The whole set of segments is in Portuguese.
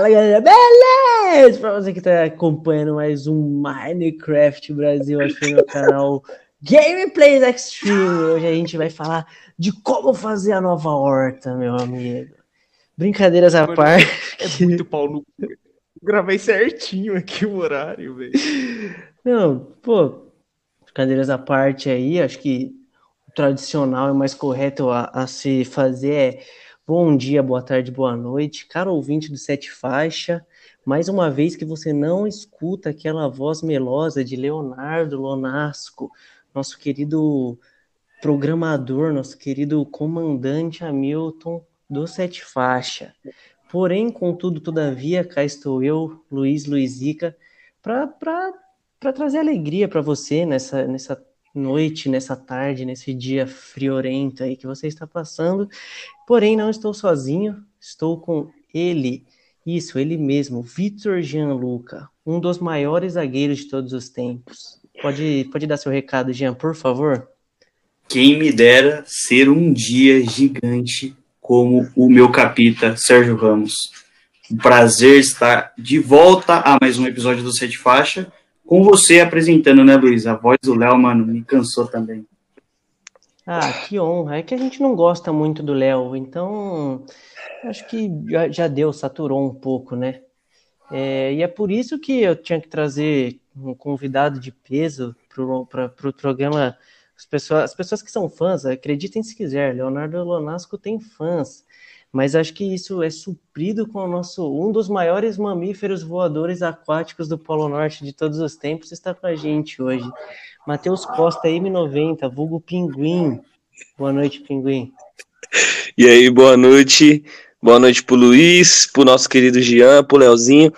Fala galera, beleza? Pra você que tá acompanhando mais um Minecraft Brasil aqui no canal Gameplays Extreme. Hoje a gente vai falar de como fazer a nova horta, meu amigo. Brincadeiras à parte. É muito pau no cu. Gravei certinho aqui o horário, velho. Não, pô, brincadeiras à parte aí, acho que o tradicional e mais correto a, a se fazer é Bom dia, boa tarde, boa noite, caro ouvinte do Sete Faixa. Mais uma vez que você não escuta aquela voz melosa de Leonardo Lonasco, nosso querido programador, nosso querido comandante Hamilton do Sete Faixa. Porém, contudo, todavia, cá estou eu, Luiz Luizica, para trazer alegria para você nessa, nessa noite, nessa tarde, nesse dia friorento aí que você está passando. Porém, não estou sozinho, estou com ele, isso, ele mesmo, Vitor Gianluca, um dos maiores zagueiros de todos os tempos. Pode, pode dar seu recado, Jean, por favor? Quem me dera ser um dia gigante como o meu capita Sérgio Ramos. Um prazer estar de volta a mais um episódio do Sete Faixa com você apresentando, né, Luiz? A voz do Léo, mano, me cansou também. Ah, que honra. É que a gente não gosta muito do Léo, então acho que já, já deu, saturou um pouco, né? É, e é por isso que eu tinha que trazer um convidado de peso para o pro programa. As pessoas, as pessoas que são fãs, acreditem se quiser, Leonardo Lonasco tem fãs mas acho que isso é suprido com o nosso um dos maiores mamíferos voadores aquáticos do Polo Norte de todos os tempos está com a gente hoje. Matheus Costa, M90, vulgo Pinguim. Boa noite, Pinguim. E aí, boa noite. Boa noite pro Luiz, pro nosso querido Jean, pro Leozinho.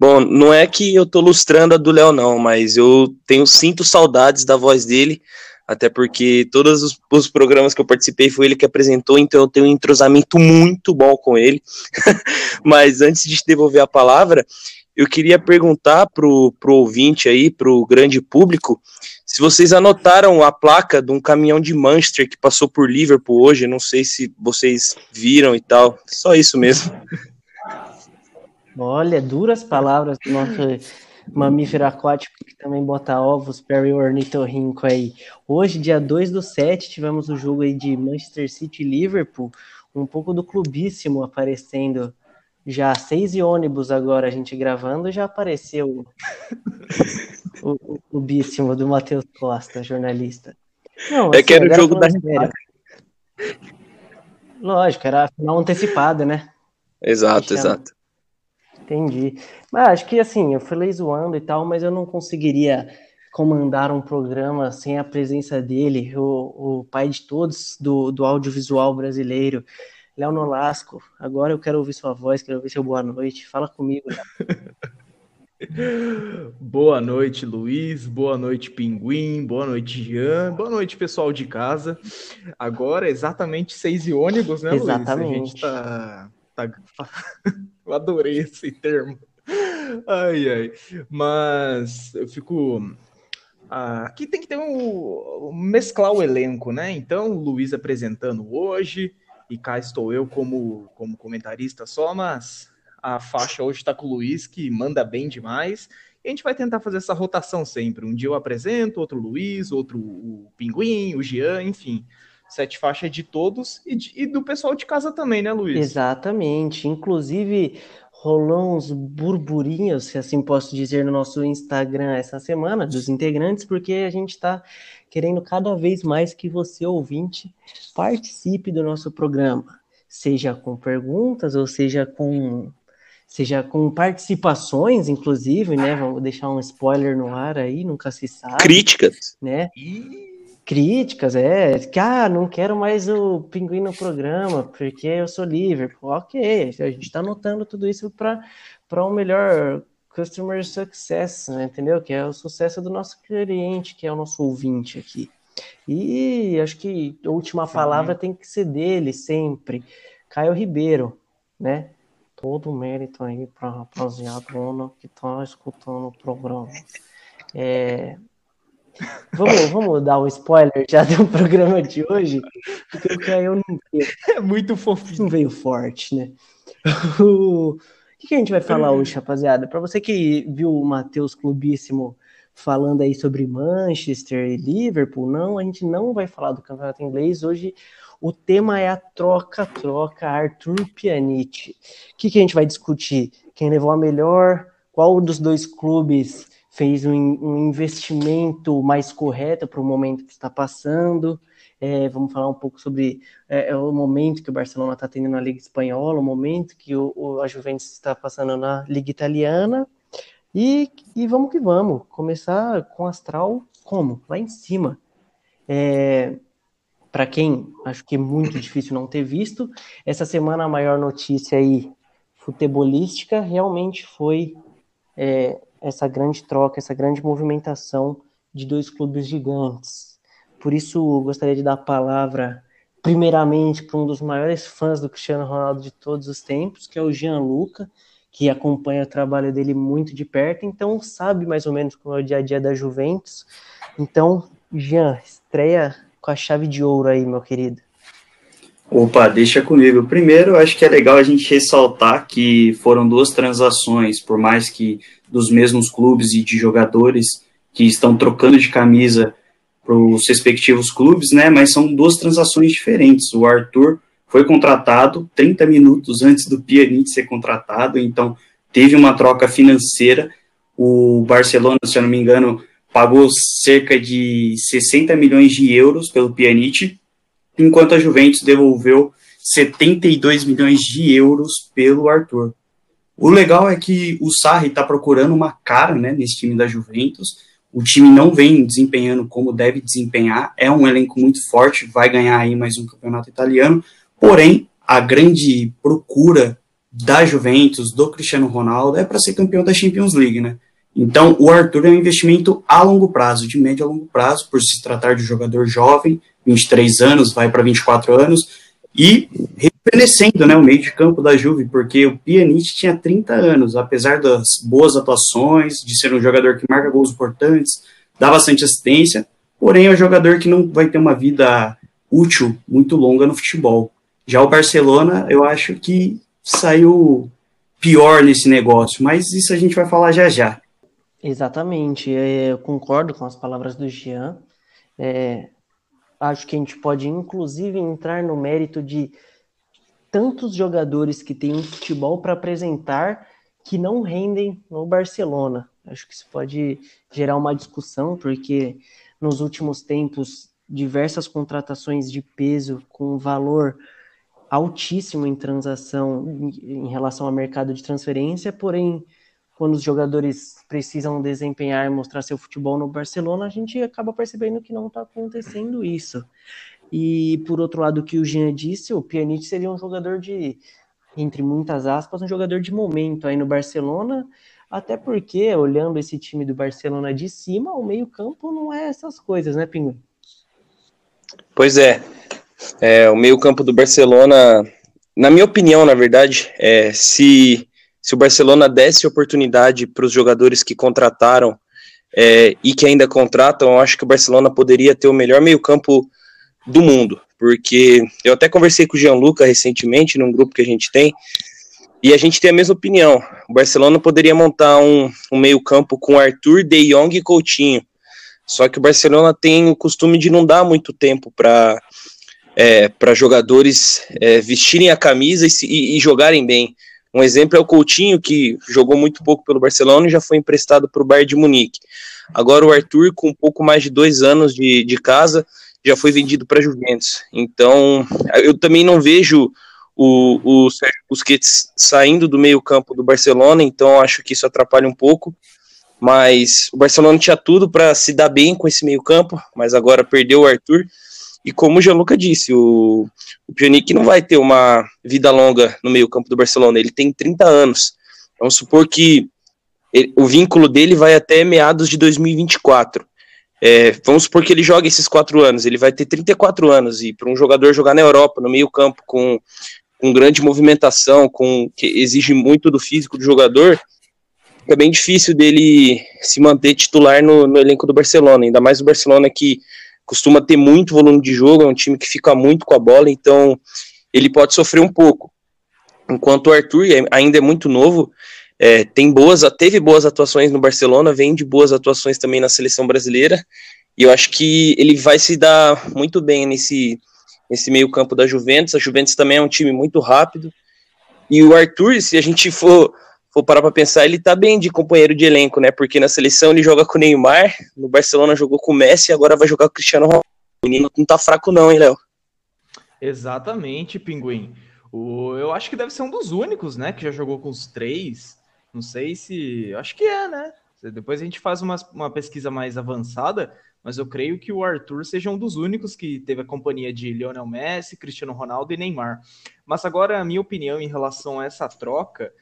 Bom, não é que eu tô lustrando a do Léo, não, mas eu tenho sinto saudades da voz dele até porque todos os, os, programas que eu participei foi ele que apresentou, então eu tenho um entrosamento muito bom com ele. Mas antes de devolver a palavra, eu queria perguntar pro, pro ouvinte aí, pro grande público, se vocês anotaram a placa de um caminhão de Manchester que passou por Liverpool hoje, não sei se vocês viram e tal, só isso mesmo. Olha, duras palavras do nosso mamífero aquático que também bota ovos, Perry Ornitorrinco aí. Hoje, dia 2 do 7, tivemos o jogo aí de Manchester City e Liverpool, um pouco do clubíssimo aparecendo já seis e ônibus agora a gente gravando, já apareceu o, o, clubíssimo do Matheus Costa, jornalista. Não, assim, é que era o jogo da Lógico, era a final antecipada, né? Exato, exato. Entendi. Mas acho que assim, eu falei zoando e tal, mas eu não conseguiria comandar um programa sem a presença dele, o, o pai de todos do, do audiovisual brasileiro, Léo Nolasco. Agora eu quero ouvir sua voz, quero ouvir seu boa noite. Fala comigo. boa noite, Luiz. Boa noite, Pinguim. Boa noite, Jean. Boa noite, pessoal de casa. Agora, exatamente seis e ônibus, né, exatamente. Luiz? A gente tá, tá Eu adorei esse termo. Ai, ai. Mas eu fico. Ah, aqui tem que ter um. mesclar o elenco, né? Então, Luiz apresentando hoje, e cá estou eu como, como comentarista só, mas a faixa hoje está com o Luiz, que manda bem demais. E a gente vai tentar fazer essa rotação sempre. Um dia eu apresento, outro Luiz, outro o Pinguim, o Jean, enfim sete faixas de todos e, de, e, do pessoal de casa também, né, Luiz? Exatamente. Inclusive, rolou uns burburinhos, se assim posso dizer, no nosso Instagram essa semana, dos integrantes, porque a gente está querendo cada vez mais que você, ouvinte, participe do nosso programa. Seja com perguntas, ou seja com seja com participações, inclusive, né? Vamos deixar um spoiler no ar aí, nunca se sabe. Críticas. Né? E críticas, é, que ah, não quero mais o Pinguim no programa, porque eu sou Liverpool. Ok, a gente está anotando tudo isso para um melhor customer success, né, entendeu? Que é o sucesso do nosso cliente, que é o nosso ouvinte aqui. E acho que a última Sim. palavra tem que ser dele sempre. Caio Ribeiro, né? Todo o mérito aí para a rapaziada que está escutando o programa. É, Vamos, vamos dar um spoiler já do programa de hoje, porque o Caio não veio. É muito fofinho. Não veio forte, né? O que, que a gente vai falar hoje, rapaziada? Para você que viu o Matheus Clubíssimo falando aí sobre Manchester e Liverpool, não, a gente não vai falar do campeonato inglês. Hoje o tema é a troca-troca Arthur Pjanic. O que, que a gente vai discutir? Quem levou a melhor? Qual dos dois clubes fez um, um investimento mais correto para o momento que está passando? É, vamos falar um pouco sobre é, é o momento que o Barcelona está tendo na Liga Espanhola, o momento que o, o, a Juventus está passando na Liga Italiana. E, e vamos que vamos. Começar com Astral como? Lá em cima. É, Para quem acho que é muito difícil não ter visto, essa semana a maior notícia aí futebolística realmente foi é, essa grande troca, essa grande movimentação de dois clubes gigantes. Por isso, gostaria de dar a palavra, primeiramente, para um dos maiores fãs do Cristiano Ronaldo de todos os tempos, que é o Gianluca, que acompanha o trabalho dele muito de perto, então sabe mais ou menos como é o dia a dia da Juventus. Então, Jean, estreia com a chave de ouro aí, meu querido. Opa, deixa comigo. Primeiro, acho que é legal a gente ressaltar que foram duas transações, por mais que dos mesmos clubes e de jogadores que estão trocando de camisa para os respectivos clubes, né? Mas são duas transações diferentes. O Arthur foi contratado 30 minutos antes do Pjanic ser contratado, então teve uma troca financeira. O Barcelona, se eu não me engano, pagou cerca de 60 milhões de euros pelo Pjanic, enquanto a Juventus devolveu 72 milhões de euros pelo Arthur. O legal é que o Sarri está procurando uma cara né, nesse time da Juventus o time não vem desempenhando como deve desempenhar, é um elenco muito forte, vai ganhar aí mais um campeonato italiano, porém, a grande procura da Juventus, do Cristiano Ronaldo, é para ser campeão da Champions League, né? Então, o Arthur é um investimento a longo prazo, de médio a longo prazo, por se tratar de jogador jovem, 23 anos, vai para 24 anos, e rejuvenescendo né, o meio de campo da Juve, porque o Pjanic tinha 30 anos, apesar das boas atuações, de ser um jogador que marca gols importantes, dá bastante assistência, porém é um jogador que não vai ter uma vida útil muito longa no futebol. Já o Barcelona, eu acho que saiu pior nesse negócio, mas isso a gente vai falar já já. Exatamente, é, eu concordo com as palavras do Jean. É, acho que a gente pode, inclusive, entrar no mérito de tantos jogadores que têm um futebol para apresentar que não rendem no Barcelona. Acho que isso pode gerar uma discussão, porque nos últimos tempos, diversas contratações de peso com valor altíssimo em transação em relação ao mercado de transferência, porém quando os jogadores precisam desempenhar e mostrar seu futebol no Barcelona, a gente acaba percebendo que não está acontecendo isso. E por outro lado, o que o Jean disse, o Pjanic seria um jogador de, entre muitas aspas, um jogador de momento aí no Barcelona, até porque, olhando esse time do Barcelona de cima, o meio-campo não é essas coisas, né, Pinguim? Pois é. é o meio-campo do Barcelona, na minha opinião, na verdade, é, se se o Barcelona desse oportunidade para os jogadores que contrataram é, e que ainda contratam, eu acho que o Barcelona poderia ter o melhor meio-campo do mundo. Porque eu até conversei com o Gianluca recentemente, num grupo que a gente tem, e a gente tem a mesma opinião. O Barcelona poderia montar um, um meio-campo com Arthur, De Jong e Coutinho. Só que o Barcelona tem o costume de não dar muito tempo para é, para jogadores é, vestirem a camisa e, e, e jogarem bem. Um exemplo é o Coutinho, que jogou muito pouco pelo Barcelona e já foi emprestado para o Bayern de Munique. Agora o Arthur, com um pouco mais de dois anos de, de casa, já foi vendido para Juventus. Então, eu também não vejo o, o Sérgio Busquets saindo do meio campo do Barcelona, então acho que isso atrapalha um pouco. Mas o Barcelona tinha tudo para se dar bem com esse meio campo, mas agora perdeu o Arthur. E como o Gianluca disse, o, o Pjanic não vai ter uma vida longa no meio campo do Barcelona, ele tem 30 anos. Vamos supor que ele, o vínculo dele vai até meados de 2024. É, vamos supor que ele joga esses quatro anos, ele vai ter 34 anos, e para um jogador jogar na Europa, no meio campo, com, com grande movimentação, com que exige muito do físico do jogador, é bem difícil dele se manter titular no, no elenco do Barcelona, ainda mais o Barcelona que costuma ter muito volume de jogo, é um time que fica muito com a bola, então ele pode sofrer um pouco. enquanto o Arthur ainda é muito novo, é, tem boas, teve boas atuações no Barcelona, vem de boas atuações também na seleção brasileira, e eu acho que ele vai se dar muito bem nesse, nesse meio campo da Juventus. A Juventus também é um time muito rápido, e o Arthur, se a gente for, for parar para pensar, ele tá bem de companheiro de elenco, né? Porque na seleção ele joga com o Neymar, no Barcelona jogou com o Messi, e agora vai jogar com o Cristiano Ronaldo. O menino não tá fraco não, hein, Léo? Exatamente, Pinguim. O, eu acho que deve ser um dos únicos, né, que já jogou com os três. Não sei se. Acho que é, né? Depois a gente faz uma, uma pesquisa mais avançada, mas eu creio que o Arthur seja um dos únicos que teve a companhia de Lionel Messi, Cristiano Ronaldo e Neymar. Mas agora, a minha opinião em relação a essa troca,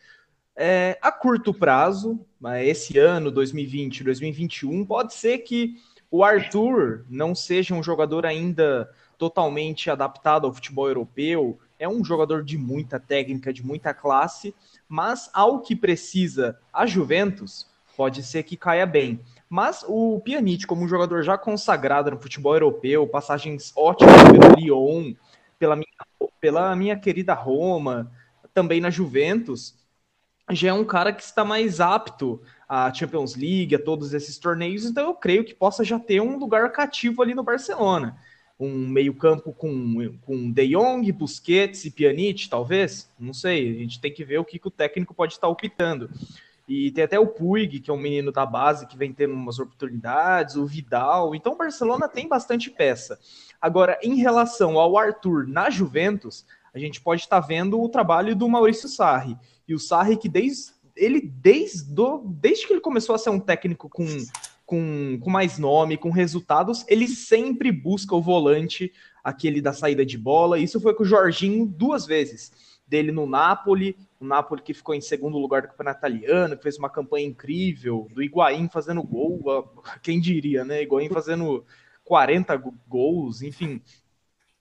é, a curto prazo, esse ano, 2020, 2021, pode ser que o Arthur não seja um jogador ainda totalmente adaptado ao futebol europeu, é um jogador de muita técnica, de muita classe, mas ao que precisa a Juventus, pode ser que caia bem. Mas o Pjanic, como um jogador já consagrado no futebol europeu, passagens ótimas pelo Lyon, pela minha, pela minha querida Roma, também na Juventus, já é um cara que está mais apto à Champions League, a todos esses torneios, então eu creio que possa já ter um lugar cativo ali no Barcelona um meio-campo com, com De Jong, Busquets e Pjanic, talvez? Não sei, a gente tem que ver o que, que o técnico pode estar optando. E tem até o Puig, que é um menino da base que vem tendo umas oportunidades, o Vidal. Então o Barcelona tem bastante peça. Agora, em relação ao Arthur na Juventus, a gente pode estar vendo o trabalho do Maurício Sarri. E o Sarri que desde ele desde, do, desde que ele começou a ser um técnico com com, com mais nome, com resultados, ele sempre busca o volante, aquele da saída de bola. Isso foi com o Jorginho duas vezes. Dele no Napoli, o Napoli que ficou em segundo lugar do campeonato italiano, que fez uma campanha incrível, do Higuaín fazendo gol, quem diria, né? Higuaín fazendo 40 gols, enfim.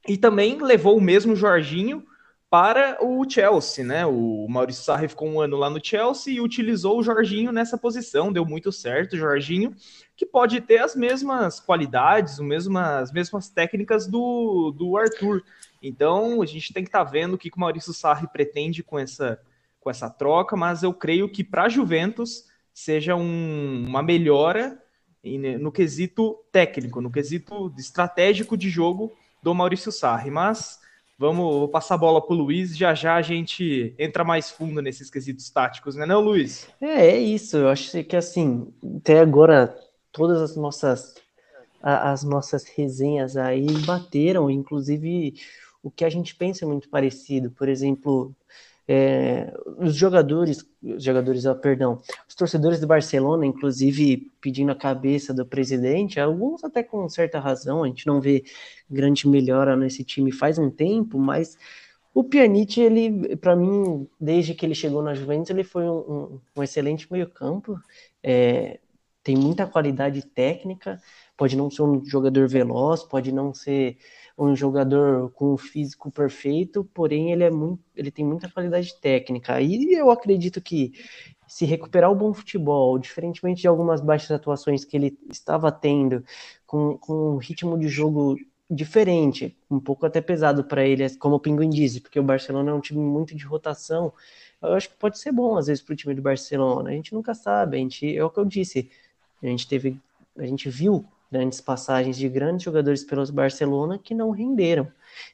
E também levou o mesmo Jorginho para o Chelsea, né? O Maurício Sarri ficou um ano lá no Chelsea e utilizou o Jorginho nessa posição, deu muito certo, o Jorginho, que pode ter as mesmas qualidades, as mesmas, as mesmas técnicas do, do Arthur. Então, a gente tem que estar tá vendo o que, que o Maurício Sarri pretende com essa, com essa troca, mas eu creio que para a Juventus seja um, uma melhora no quesito técnico, no quesito estratégico de jogo do Maurício Sarri, mas Vamos vou passar a bola para o Luiz, já já a gente entra mais fundo nesses quesitos táticos, né, não, Luiz? É, é isso. Eu acho que assim, até agora todas as nossas as nossas resenhas aí bateram, inclusive o que a gente pensa é muito parecido. Por exemplo, é, os jogadores, os jogadores, oh, perdão, os torcedores do Barcelona, inclusive pedindo a cabeça do presidente, alguns até com certa razão, a gente não vê grande melhora nesse time faz um tempo, mas o Pjanic, ele, para mim, desde que ele chegou na Juventus, ele foi um, um, um excelente meio-campo, é, tem muita qualidade técnica, pode não ser um jogador veloz, pode não ser um jogador com um físico perfeito, porém ele é muito, ele tem muita qualidade técnica. E eu acredito que se recuperar o bom futebol, diferentemente de algumas baixas atuações que ele estava tendo, com, com um ritmo de jogo diferente, um pouco até pesado para ele, como o Pinguim disse, porque o Barcelona é um time muito de rotação. Eu acho que pode ser bom às vezes para o time do Barcelona. A gente nunca sabe. A gente, é o que eu disse. A gente teve, a gente viu grandes passagens de grandes jogadores pelos Barcelona que não renderam.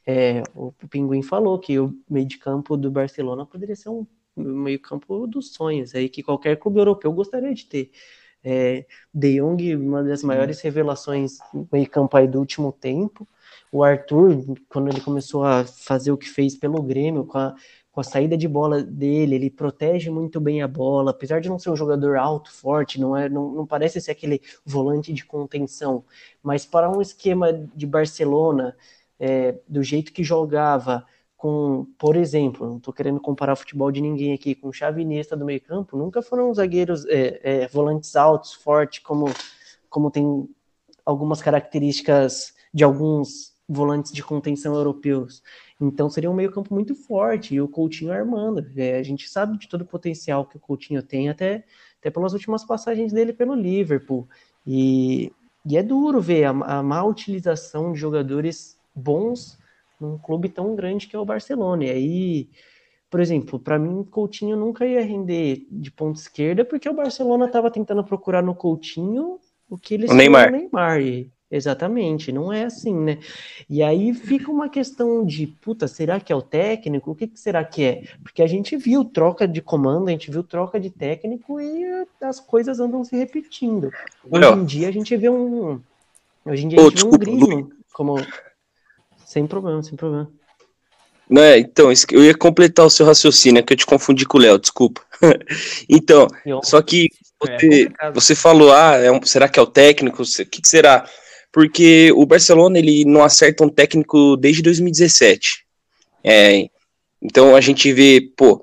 É, o Pinguim falou que o meio de campo do Barcelona poderia ser um meio campo dos sonhos, aí que qualquer clube europeu gostaria de ter. É, De Jong, uma das maiores revelações meio campo aí do último tempo. O Arthur, quando ele começou a fazer o que fez pelo Grêmio, com a, com a saída de bola dele, ele protege muito bem a bola, apesar de não ser um jogador alto, forte, não, é, não, não parece ser aquele volante de contenção, mas para um esquema de Barcelona, é, do jeito que jogava, com, por exemplo, não estou querendo comparar o futebol de ninguém aqui, com Xavi Iniesta do meio campo, nunca foram zagueiros, é, é, volantes altos, fortes, como, como tem algumas características de alguns volantes de contenção europeus. Então seria um meio-campo muito forte e o Coutinho armando. É, a gente sabe de todo o potencial que o Coutinho tem, até, até pelas últimas passagens dele pelo Liverpool. E, e é duro ver a, a má utilização de jogadores bons num clube tão grande que é o Barcelona. E aí por exemplo, para mim, Coutinho nunca ia render de ponta esquerda, porque o Barcelona estava tentando procurar no Coutinho o que eles o Neymar. no Neymar. E, exatamente, não é assim, né? E aí fica uma questão de, puta, será que é o técnico? O que, que será que é? Porque a gente viu troca de comando, a gente viu troca de técnico e as coisas andam se repetindo. Hoje em dia a gente vê um. Hoje em dia a gente vê um Griezmann como. Sem problema, sem problema. Não é, então, eu ia completar o seu raciocínio, é que eu te confundi com o Léo, desculpa. então, só que É você, você falou, ah, é um- será que é o técnico? O que, que será? Porque o Barcelona, ele não acerta um técnico desde 2017. É, então a gente vê, pô,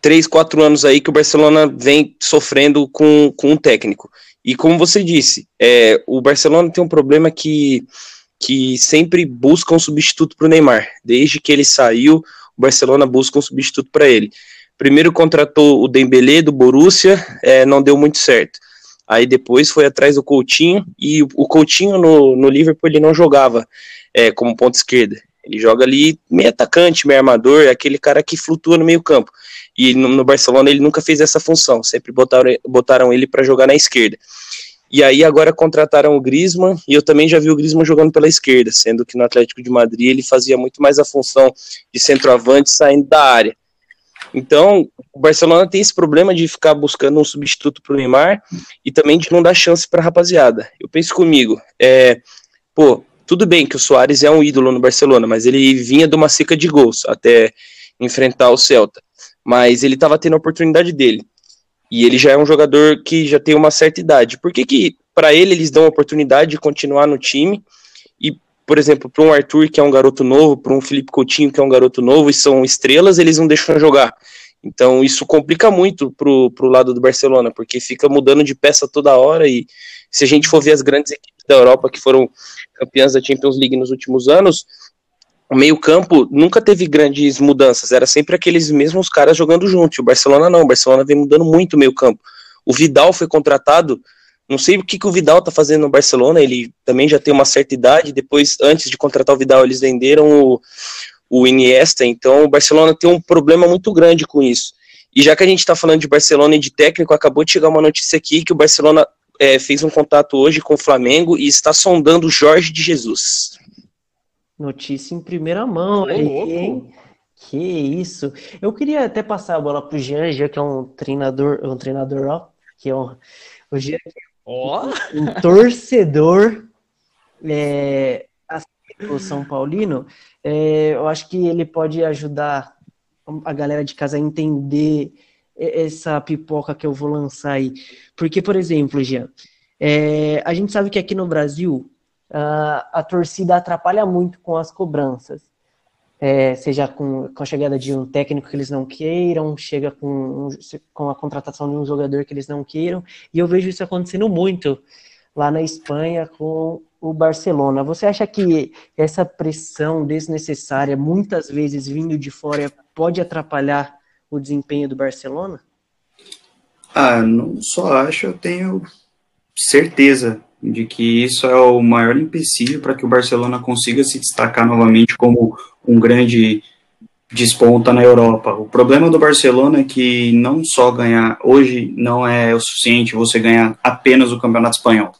três, quatro anos aí que o Barcelona vem sofrendo com, com um técnico. E como você disse, é, o Barcelona tem um problema que, que sempre busca um substituto para o Neymar. Desde que ele saiu, o Barcelona busca um substituto para ele. Primeiro contratou o Dembélé do Borussia, é, não deu muito certo. Aí depois foi atrás do Coutinho, e o- Coutinho no, no Liverpool ele não jogava é, como ponta esquerda. Ele joga ali meio atacante, meio armador, é aquele cara que flutua no meio campo. E no, no Barcelona ele nunca fez essa função, sempre botaram, botaram ele para jogar na esquerda. E aí agora contrataram o Griezmann, e eu também já vi o Griezmann jogando pela esquerda, sendo que no Atlético de Madrid ele fazia muito mais a função de centroavante saindo da área. Então, o Barcelona tem esse problema de ficar buscando um substituto para o Neymar e também de não dar chance para a rapaziada. Eu penso comigo, é, pô, tudo bem que o Soares é um ídolo no Barcelona, mas ele vinha de uma seca de gols até enfrentar o Celta. Mas ele estava tendo a oportunidade dele. E ele já é um jogador que já tem uma certa idade. Por que, que para ele eles dão a oportunidade de continuar no time? Por exemplo, para um Arthur, que é um garoto novo, para um Felipe Coutinho, que é um garoto novo e são estrelas, eles não deixam jogar. Então isso complica muito pro, pro lado do Barcelona, porque fica mudando de peça toda hora e se a gente for ver as grandes equipes da Europa que foram campeãs da Champions League nos últimos anos, o meio-campo nunca teve grandes mudanças, era sempre aqueles mesmos caras jogando juntos. O Barcelona não, o Barcelona vem mudando muito o meio-campo. O Vidal foi contratado, não sei o que, que o Vidal tá fazendo no Barcelona, ele também já tem uma certa idade. Depois, antes de contratar o Vidal, eles venderam o, o Iniesta, então o Barcelona tem um problema muito grande com isso. E já que a gente está falando de Barcelona e de técnico, acabou de chegar uma notícia aqui que o Barcelona é, fez um contato hoje com o Flamengo e está sondando o Jorge de Jesus. Notícia em primeira mão hein? Que isso. Eu queria até passar a bola pro Jean, Jean que é um treinador, um treinador, ó, que é um, o Jean Ó, um torcedor é, assim, do São Paulino, é, eu acho que ele pode ajudar a galera de casa a entender essa pipoca que eu vou lançar aí. Porque, por exemplo, Jean, é, a gente sabe que aqui no Brasil a, a torcida atrapalha muito com as cobranças. É, seja com, com a chegada de um técnico que eles não queiram, chega com, um- com a contratação de um jogador que eles não queiram, e eu vejo isso acontecendo muito lá na Espanha com o Barcelona. Você acha que essa pressão desnecessária, muitas vezes vindo de fora, pode atrapalhar o desempenho do Barcelona? Ah, não só acho, eu tenho certeza de que isso é o maior empecilho para que o Barcelona consiga se destacar novamente como um grande desponta na Europa. O problema do Barcelona é que não só ganhar hoje não é o suficiente você ganhar apenas o Campeonato Espanhol.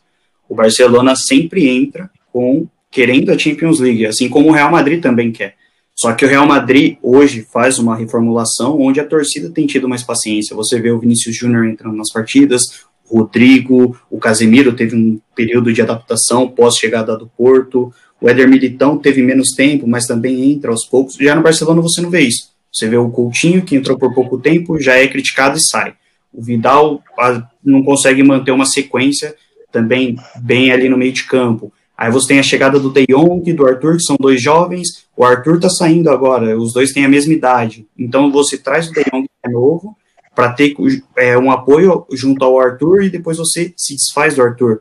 O Barcelona sempre entra com querendo a Champions League, assim como o Real Madrid também quer. Só que o Real Madrid hoje faz uma reformulação onde a torcida tem tido mais paciência. Você vê o Vinícius Júnior entrando nas partidas, o Rodrigo, o Casemiro teve um período de adaptação pós-chegada do Porto, o Éder Militão teve menos tempo, mas também entra aos poucos. Já no Barcelona você não vê isso. Você vê o Coutinho, que entrou por pouco tempo, já é criticado e sai. O Vidal ah, não consegue manter uma sequência também bem ali no meio de campo. Aí você tem a chegada do De Jong e do Arthur, que são dois jovens. O Arthur tá saindo agora, os dois têm a mesma idade. Então você traz o De Jong que é novo para ter é, um apoio junto ao Arthur e depois você se desfaz do Arthur.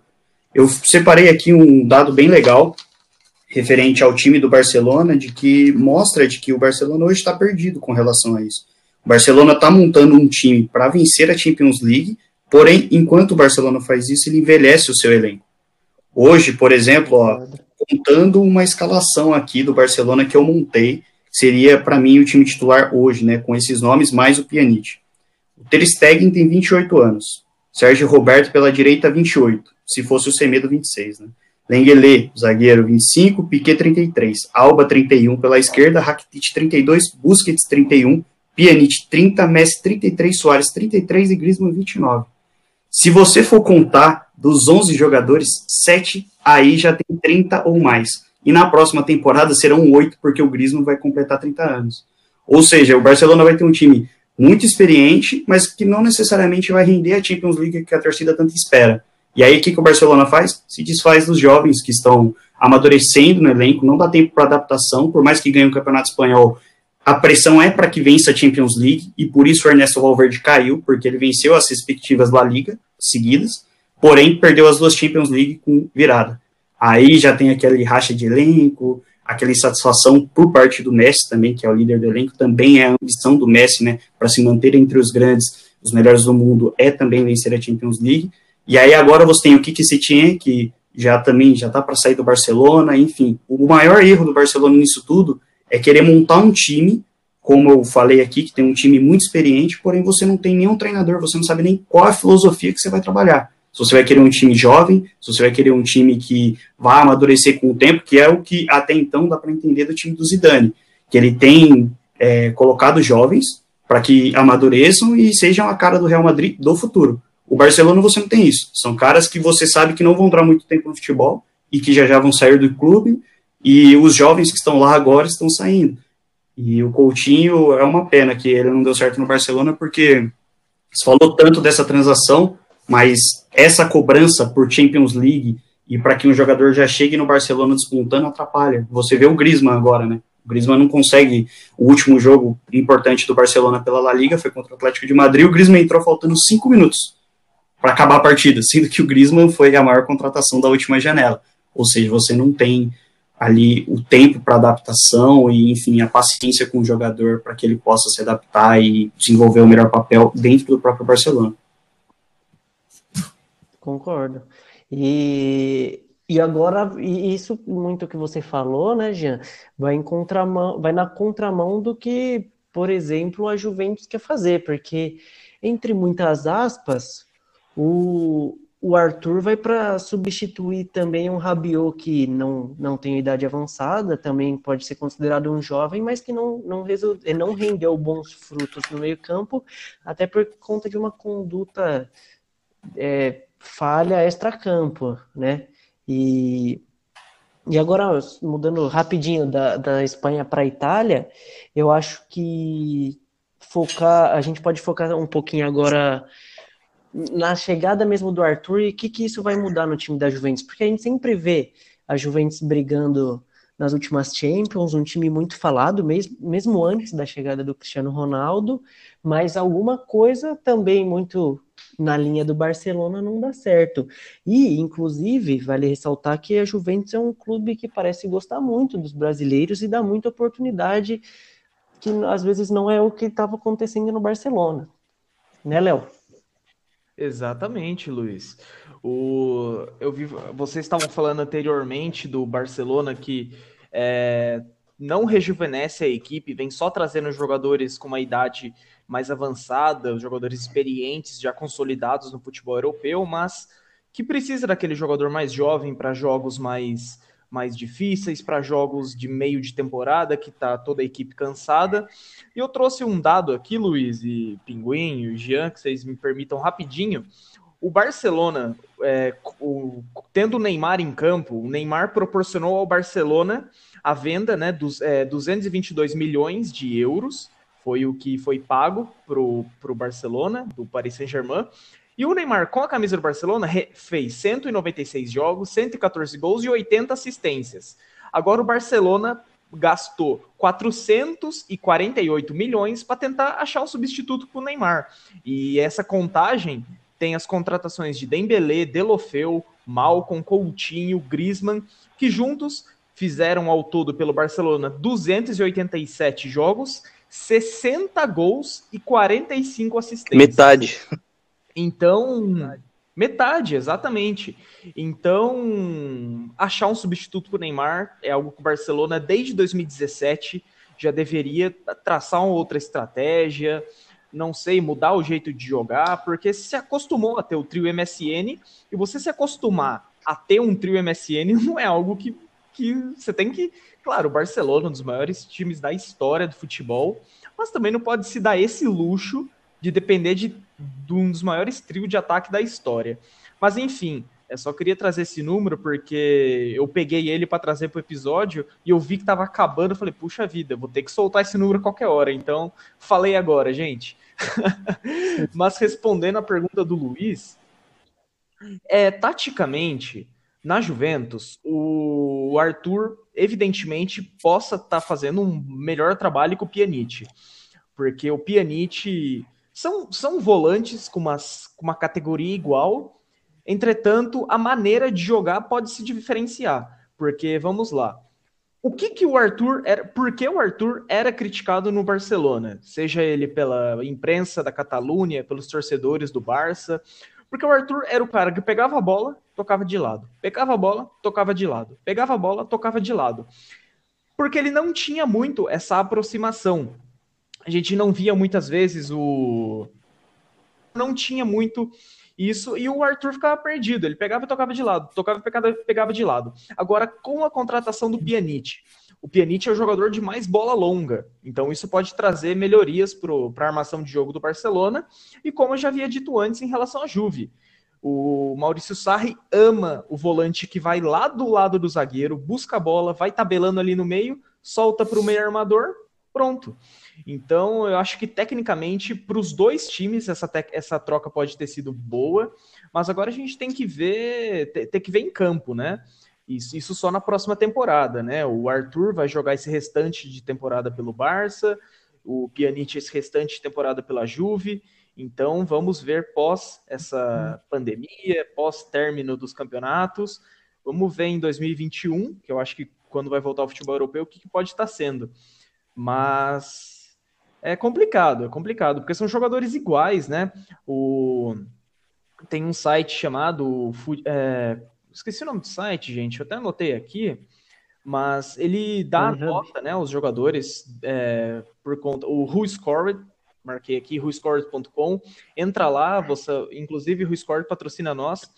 Eu separei aqui um dado bem legal referente ao time do Barcelona, de que mostra de que o Barcelona hoje está perdido com relação a isso. O Barcelona está montando um time para vencer a Champions League, porém, enquanto o Barcelona faz isso, ele envelhece o seu elenco. Hoje, por exemplo, ó, contando uma escalação aqui do Barcelona que eu montei, seria para mim o time titular hoje, né, com esses nomes mais o Pjanic. O Ter Stegen tem 28 anos. Sérgio Roberto pela direita 28, se fosse o Semedo 26, né? Lengele, zagueiro 25, Piquet 33, Alba 31 pela esquerda, Rakitic 32, Busquets 31, Pjanic 30, Messi 33, Soares 33 e Griezmann 29. Se você for contar dos 11 jogadores, 7 aí já tem 30 ou mais. E na próxima temporada serão 8, porque o Griezmann vai completar 30 anos. Ou seja, o Barcelona vai ter um time muito experiente, mas que não necessariamente vai render a Champions League que a torcida tanto espera. E aí, o que, que o Barcelona faz? Se desfaz dos jovens que estão amadurecendo no elenco, não dá tempo para adaptação, por mais que ganhe o Campeonato Espanhol, a pressão é para que vença a Champions League, e por isso o Ernesto Valverde caiu, porque ele venceu as respectivas La Liga seguidas, porém perdeu as duas Champions League com virada. Aí já tem aquele racha de elenco, aquela insatisfação por parte do Messi também, que é o líder do elenco, também é a ambição do Messi, né, para se manter entre os grandes, os melhores do mundo, é também vencer a Champions League. E aí agora você tem o Kiki Setien, que já também já tá para sair do Barcelona, enfim. O maior erro do Barcelona nisso tudo é querer montar um time, como eu falei aqui, que tem um time muito experiente, porém você não tem nenhum treinador, você não sabe nem qual a filosofia que você vai trabalhar. Se você vai querer um time jovem, se você vai querer um time que vai amadurecer com o tempo, que é o que até então dá para entender do time do Zidane, que ele tem é, colocado jovens para que amadureçam e sejam a cara do Real Madrid do futuro. O Barcelona você não tem isso. São caras que você sabe que não vão durar muito tempo no futebol e que já já vão sair do clube. E os jovens que estão lá agora estão saindo. E o Coutinho é uma pena que ele não deu certo no Barcelona porque se falou tanto dessa transação, mas essa cobrança por Champions League e para que um jogador já chegue no Barcelona despontando atrapalha. Você vê o Griezmann agora, né? O Griezmann não consegue. O último jogo importante do Barcelona pela La Liga foi contra o Atlético de Madrid. O Griezmann entrou faltando cinco minutos para acabar a partida, sendo que o Griezmann foi a maior contratação da última janela. Ou seja, você não tem ali o tempo para adaptação e, enfim, a paciência com o jogador para que ele possa se adaptar e desenvolver o melhor papel dentro do próprio Barcelona. Concordo. E, e agora, e isso muito que você falou, né, Jean, vai, em contramão, vai na contramão do que, por exemplo, a Juventus quer fazer, porque, entre muitas aspas, o, o Arthur vai para substituir também um Rabiot que não, não tem idade avançada, também pode ser considerado um jovem, mas que não, não, resol... não rendeu bons frutos no meio-campo, até por conta de uma conduta é, falha extra-campo, né? E, e agora, mudando rapidinho da, da Espanha para a Itália, eu acho que focar, a gente pode focar um pouquinho agora na chegada mesmo do Arthur e o que, que isso vai mudar no time da Juventus? Porque a gente sempre vê a Juventus brigando nas últimas Champions, um time muito falado, mesmo, mesmo antes da chegada do Cristiano Ronaldo, mas alguma coisa também muito na linha do Barcelona não dá certo. E, inclusive, vale ressaltar que a Juventus é um clube que parece gostar muito dos brasileiros e dá muita oportunidade, que às vezes não é o que estava acontecendo no Barcelona. Né, Léo? Exatamente, Luiz. O, eu vi, vocês estavam falando anteriormente do Barcelona que é, não rejuvenesce a equipe, vem só trazendo jogadores com uma idade mais avançada, jogadores experientes, já consolidados no futebol europeu, mas que precisa daquele jogador mais jovem para jogos mais mais difíceis para jogos de meio de temporada, que está toda a equipe cansada. E eu trouxe um dado aqui, Luiz e Pinguim e Jean, que vocês me permitam rapidinho. O Barcelona, é, o, tendo o Neymar em campo, o Neymar proporcionou ao Barcelona a venda né, dos é, 222 milhões de euros, foi o que foi pago para o Barcelona, do Paris Saint-Germain, e o Neymar, com a camisa do Barcelona, fez 196 jogos, 114 gols e 80 assistências. Agora o Barcelona gastou 448 milhões para tentar achar um substituto para o Neymar. E essa contagem tem as contratações de Dembélé, Delofeu, Malcom, Coutinho, Griezmann, que juntos fizeram ao todo pelo Barcelona 287 jogos, 60 gols e 45 assistências. Metade. Então, metade. metade, exatamente. Então, achar um substituto para o Neymar é algo que o Barcelona, desde 2017, já deveria traçar uma outra estratégia, não sei, mudar o jeito de jogar, porque se acostumou a ter o trio MSN e você se acostumar a ter um trio MSN não é algo que, que você tem que. Claro, o Barcelona, um dos maiores times da história do futebol, mas também não pode se dar esse luxo de depender de, de um dos maiores trios de ataque da história. Mas enfim, eu só queria trazer esse número porque eu peguei ele para trazer para o episódio e eu vi que estava acabando. Eu falei, puxa vida, vou ter que soltar esse número a qualquer hora. Então, falei agora, gente. Mas respondendo a pergunta do Luiz, é, taticamente, na Juventus, o Arthur, evidentemente, possa estar tá fazendo um melhor trabalho que o Pjanic. Porque o Pjanic são, são volantes com, umas, com uma categoria igual, entretanto, a maneira de jogar pode se diferenciar. Porque, vamos lá, o que que o Arthur era, por que o Arthur era criticado no Barcelona? Seja ele pela imprensa da Catalunha, pelos torcedores do Barça, porque o Arthur era o cara que pegava a bola, tocava de lado. Pegava a bola, tocava de lado. Pegava a bola, tocava de lado. Porque ele não tinha muito essa aproximação. A gente não via muitas vezes o não tinha muito isso, e o Arthur ficava perdido. Ele pegava e tocava de lado, tocava e pegava, de lado. Agora, com a contratação do Pjanic, o Pjanic é o jogador de mais bola longa. Então, isso pode trazer melhorias para a armação de jogo do Barcelona. E como eu já havia dito antes em relação à Juve. O Maurício Sarri ama o volante que vai lá do lado do zagueiro, busca a bola, vai tabelando ali no meio, solta para o meio armador, pronto. Então, eu acho que tecnicamente, para os dois times, essa, essa troca pode ter sido boa, mas agora a gente tem que ver, ter, que ver em campo, né? Isso, isso só na próxima temporada, né? O Arthur vai jogar esse restante de temporada pelo Barça, o Pjanic esse restante de temporada pela Juve. Então, vamos ver pós essa pandemia, pós término dos campeonatos. Vamos ver em 2021, que eu acho que quando vai voltar o futebol europeu, o que, que pode estar sendo. Mas é complicado, é complicado, porque são jogadores iguais, né? O... Tem um site chamado. É... Esqueci o nome do site, gente, eu até anotei aqui, mas ele dá uhum. nota, né, aos jogadores é, por conta. O Who Scored, marquei aqui, whoscored.com, entra lá, você, inclusive o Who Scored patrocina nós,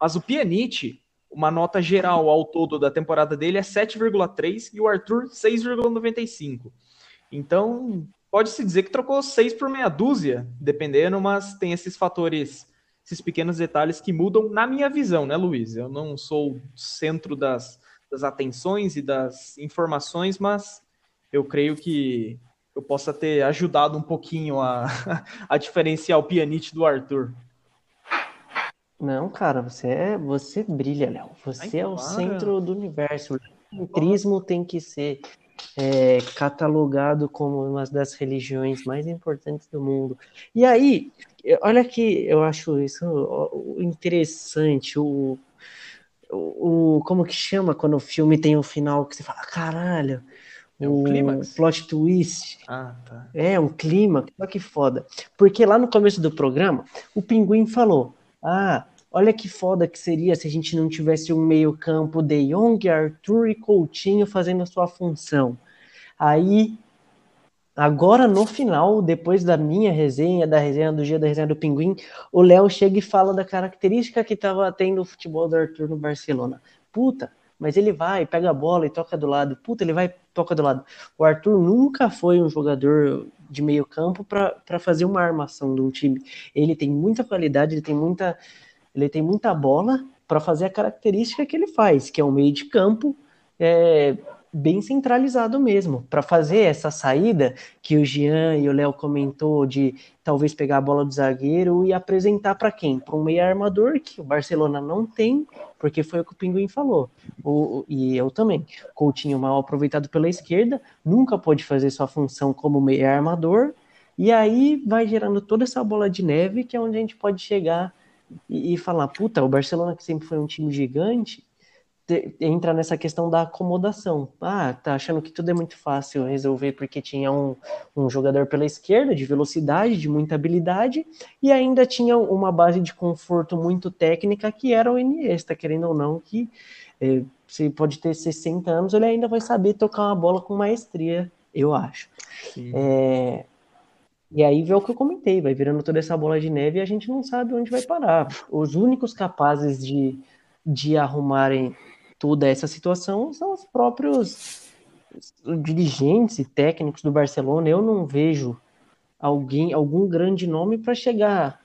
mas o Pjanic, uma nota geral ao todo da temporada dele é 7,3 e o Arthur 6,95. Então, pode-se dizer que trocou seis por meia dúzia, dependendo, mas tem esses fatores, esses pequenos detalhes que mudam na minha visão, né, Luiz? Eu não sou o centro das, das atenções e das informações, mas eu creio que eu possa ter ajudado um pouquinho a, a diferenciar o pianite do Arthur. Não, cara, você é, você brilha, Léo. Você Ai, é o centro do universo. O centrismo tem que ser é, catalogado como uma das religiões mais importantes do mundo. E aí, olha que eu acho isso interessante, o, o, como que chama quando o filme tem um final que você fala, caralho, é um o plot twist. Ah, tá. É, um clima, que foda. Porque lá no começo do programa, o Pinguim falou, ah, Olha que foda que seria se a gente não tivesse um meio-campo de Jong, Arthur e Coutinho fazendo a sua função. Aí, agora no final, depois da minha resenha, da resenha do dia da resenha do Pinguim, o Léo chega e fala da característica que estava tendo o futebol do Arthur no Barcelona. Puta, mas ele vai, pega a bola e toca do lado. Puta, ele vai toca do lado. O Arthur nunca foi um jogador de meio campo para fazer uma armação de um time. Ele tem muita qualidade, ele tem muita ele tem muita bola para fazer a característica que ele faz, que é um meio de campo é, bem centralizado mesmo, para fazer essa saída que o Jean e o Léo comentou de talvez pegar a bola do zagueiro e apresentar para quem? Para um meio armador que o Barcelona não tem, porque foi o que o Pinguim falou. O, e eu também. Coutinho mal aproveitado pela esquerda, nunca pode fazer sua função como meio armador, e aí vai gerando toda essa bola de neve que é onde a gente pode chegar e, e falar, puta, o Barcelona que sempre foi um time gigante, te, entra nessa questão da acomodação. Ah, tá achando que tudo é muito fácil resolver porque tinha um, um jogador pela esquerda de velocidade, de muita habilidade, e ainda tinha uma base de conforto muito técnica que era o Iniesta, querendo ou não, que é, você pode ter 60 anos, ele ainda vai saber tocar uma bola com maestria Eu acho. É, e aí vê o que eu comentei, vai virando toda essa bola de neve e a gente não sabe onde vai parar. Os únicos capazes de, de arrumarem toda essa situação são os próprios dirigentes e técnicos do Barcelona. Eu não vejo alguém, algum grande nome para chegar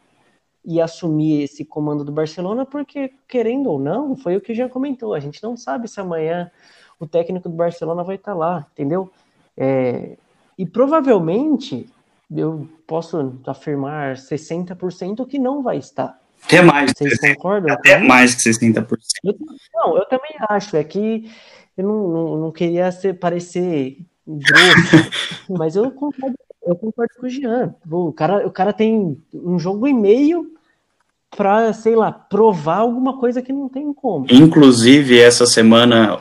e assumir esse comando do Barcelona, porque, querendo ou não, foi o que já comentou, a gente não sabe se amanhã o técnico do Barcelona vai estar tá lá, entendeu? É, e provavelmente, eu posso afirmar 60% que não vai estar. Até mais. Vocês concordam? Até mais que 60%. Eu, não, eu também acho, é que eu não, não, não queria ser, parecer grosso, mas eu concordo, eu concordo com o Jean. O cara, o cara tem um jogo e meio para, sei lá, provar alguma coisa que não tem como. Inclusive, essa semana,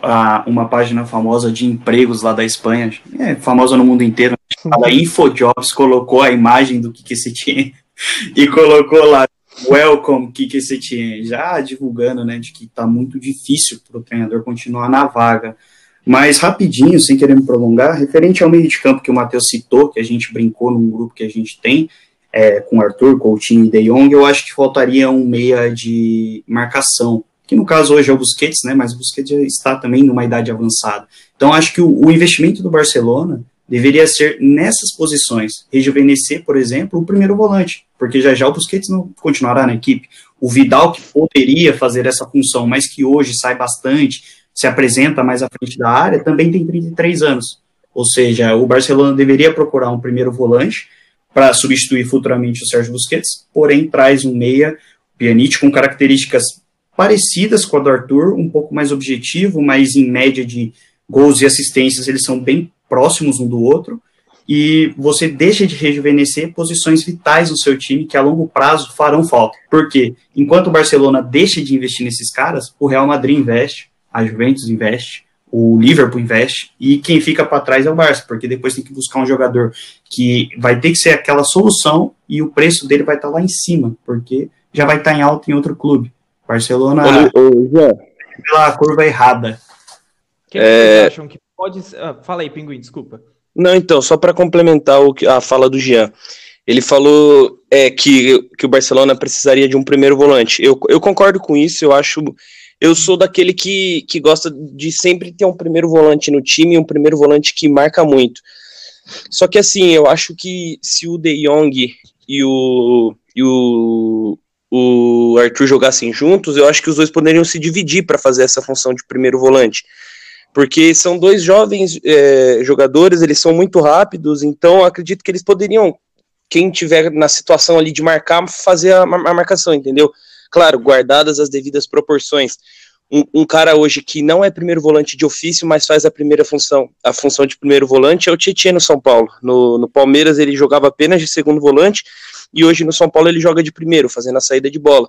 uma página famosa de empregos lá da Espanha, é famosa no mundo inteiro, a InfoJobs colocou a imagem do que se tinha e colocou lá Welcome Kike Setien, já divulgando, né, de que tá muito difícil para o treinador continuar na vaga. Mas rapidinho, sem querer me prolongar, referente ao meio de campo que o Matheus citou, que a gente brincou num grupo que a gente tem, é, com Arthur, Coutinho e De Jong, eu acho que faltaria um meia de marcação, que no caso hoje é o Busquets, né, mas o Busquets já está também numa idade avançada. Então acho que o, o investimento do Barcelona deveria ser nessas posições, rejuvenescer, por exemplo, o primeiro volante, porque já já o Busquets não continuará na equipe. O Vidal, que poderia fazer essa função, mas que hoje sai bastante, se apresenta mais à frente da área, também tem 33 anos. Ou seja, o Barcelona deveria procurar um primeiro volante para substituir futuramente o Sérgio Busquets, porém traz um meia, Pjanic, com características parecidas com a do Arthur, um pouco mais objetivo, mas em média de gols e assistências eles são bem próximos um do outro, e você deixa de rejuvenescer posições vitais no seu time que a longo prazo farão falta. Porque enquanto o Barcelona deixa de investir nesses caras, o Real Madrid investe, a Juventus investe, o Liverpool investe e quem fica para trás é o Barça, porque depois tem que buscar um jogador que vai ter que ser aquela solução e o preço dele vai estar tá lá em cima, porque já vai estar tá em alta em outro clube. Barcelona pela curva errada. O que, é... vocês acham que pode. Ah, fala aí, Pinguim, desculpa. Não, então, só para complementar o que, a fala do Jean. Ele falou é, que, que o Barcelona precisaria de um primeiro volante. Eu, eu concordo com isso, eu acho eu sou daquele que, que gosta de sempre ter um primeiro volante no time, um primeiro volante que marca muito. Só que assim, eu acho que se o De Jong e o, e o, o Arthur jogassem juntos, eu acho que os dois poderiam se dividir para fazer essa função de primeiro volante. Porque são dois jovens é, jogadores, eles são muito rápidos, então acredito que eles poderiam, quem tiver na situação ali de marcar, fazer a, a marcação, entendeu? Claro, guardadas as devidas proporções. Um, um, cara hoje que não é primeiro volante de ofício, mas faz a primeira função, a função de primeiro volante é o Tietchan no São Paulo. No, no Palmeiras ele jogava apenas de segundo volante e hoje no São Paulo ele joga de primeiro, fazendo a saída de bola.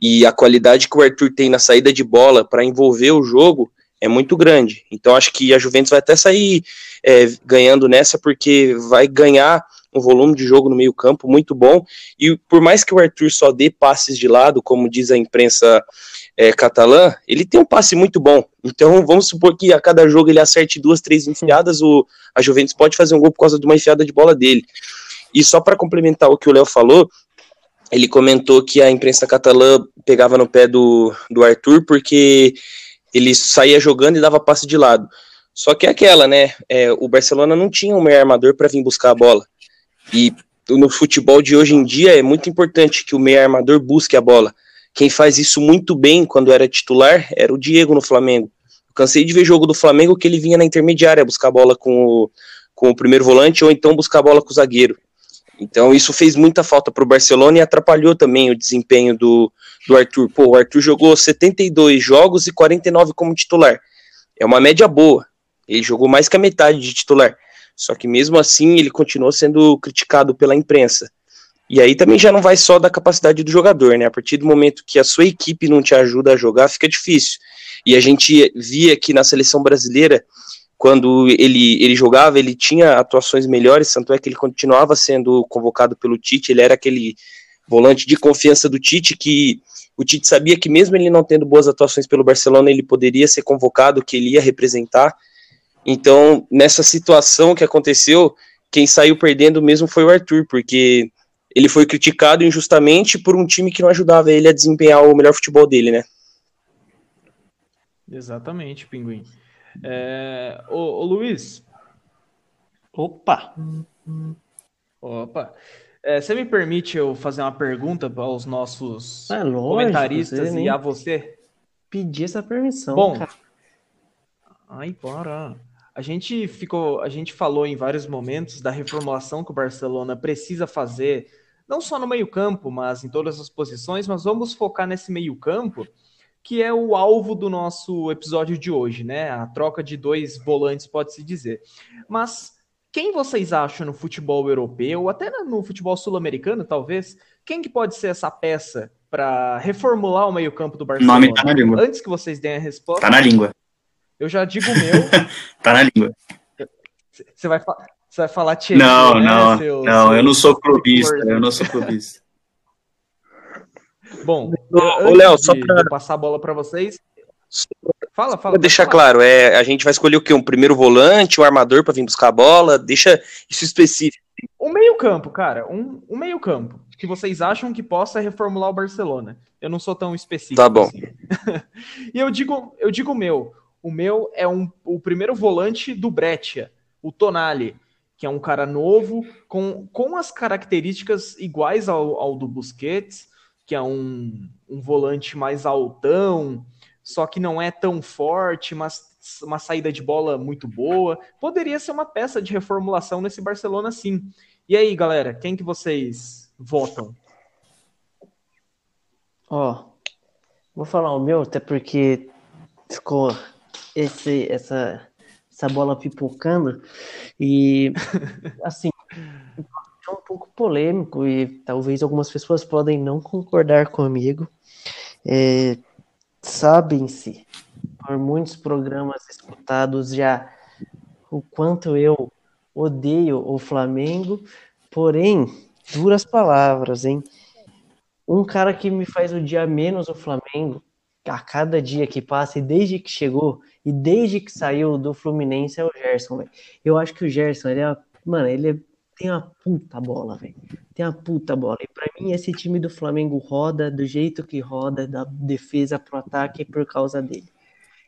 E a qualidade que o Arthur tem na saída de bola para envolver o jogo é muito grande. Então acho que a Juventus vai até sair é, ganhando nessa, porque vai ganhar um volume de jogo no meio-campo muito bom. E por mais que o Arthur só dê passes de lado, como diz a imprensa é, catalã, ele tem um passe muito bom. Então vamos supor que a cada jogo ele acerte duas, três enfiadas, o, a Juventus pode fazer um gol por causa de uma enfiada de bola dele. E só para complementar o que o Léo falou, ele comentou que a imprensa catalã pegava no pé do, do Arthur porque ele saía jogando e dava passe de lado. Só que é aquela, né? É, o Barcelona não tinha um meio armador para vir buscar a bola. E no futebol de hoje em dia é muito importante que o meio armador busque a bola. Quem faz isso muito bem quando era titular era o Diego no Flamengo. Eu cansei de ver jogo do Flamengo que ele vinha na intermediária buscar a bola com o, com o primeiro volante ou então buscar a bola com o zagueiro. Então isso fez muita falta para o Barcelona e atrapalhou também o desempenho do, do Arthur. Pô, o Arthur jogou 72 jogos e 49 como titular. É uma média boa. Ele jogou mais que a metade de titular. Só que mesmo assim ele continuou sendo criticado pela imprensa. E aí também já não vai só da capacidade do jogador, né? A partir do momento que a sua equipe não te ajuda a jogar, fica difícil. E a gente via que na seleção brasileira, quando ele, ele jogava, ele tinha atuações melhores, tanto é que ele continuava sendo convocado pelo Tite, ele era aquele volante de confiança do Tite que o Tite sabia que mesmo ele não tendo boas atuações pelo Barcelona, ele poderia ser convocado, que ele ia representar. Então, nessa situação que aconteceu, quem saiu perdendo mesmo foi o Arthur, porque ele foi criticado injustamente por um time que não ajudava ele a desempenhar o melhor futebol dele, né? Exatamente, Pinguim. É... Ô, ô Luiz. Opa! Opa! É, você me permite eu fazer uma pergunta aos nossos É lógico, comentaristas e a você? Pedir essa permissão. Bom, cara. Ai, para. A gente ficou, a gente falou em vários momentos da reformulação que o Barcelona precisa fazer, não só no meio-campo, mas em todas as posições, mas vamos focar nesse meio-campo, que é o alvo do nosso episódio de hoje, né? A troca de dois volantes, pode-se dizer. Mas quem vocês acham no futebol europeu, até no futebol sul-americano, talvez, quem que pode ser essa peça para reformular o meio-campo do O Barcelona? nome tá na língua. Antes que vocês deem a resposta, Tá na língua. eu já digo o meu. Tá na língua. Você vai, fa- você vai falar Thierry, Não, né, não, seu- não, seu- eu não sou clubista, eu não sou clubista. Bom, Ô, antes Léo, só pra- de passar a bola para vocês. Fala, fala. Pra deixar falar. claro, é, a gente vai escolher o quê? Um primeiro volante, um armador para vir buscar a bola? Deixa isso específico. O meio-campo, cara. Um, um meio-campo que vocês acham que possa reformular o Barcelona. Eu não sou tão específico. Tá bom. assim. e eu digo, eu digo o meu. O meu é um, o primeiro volante do Breccia, o Tonali, que é um cara novo, com, com as características iguais ao, ao do Busquets, que é um, um volante mais altão, só que não é tão forte, mas uma saída de bola muito boa. Poderia ser uma peça de reformulação nesse Barcelona, sim. E aí, galera, quem que vocês votam? Ó, vou falar o meu, até porque ficou esse, essa, essa bola pipocando e assim é um pouco polêmico e talvez algumas pessoas podem não concordar comigo. É, Sabem-se por muitos programas escutados já o quanto eu odeio o Flamengo, porém, duras palavras, hein? Um cara que me faz odiar menos o Flamengo a cada dia que passa, e desde que chegou, e desde que saiu do Fluminense, é o Gerson, velho. Eu acho que o Gerson, ele é, mano, ele é- tem uma puta bola, velho. Tem uma puta bola. E pra mim, esse time do Flamengo roda do jeito que roda, da defesa pro ataque, por causa dele.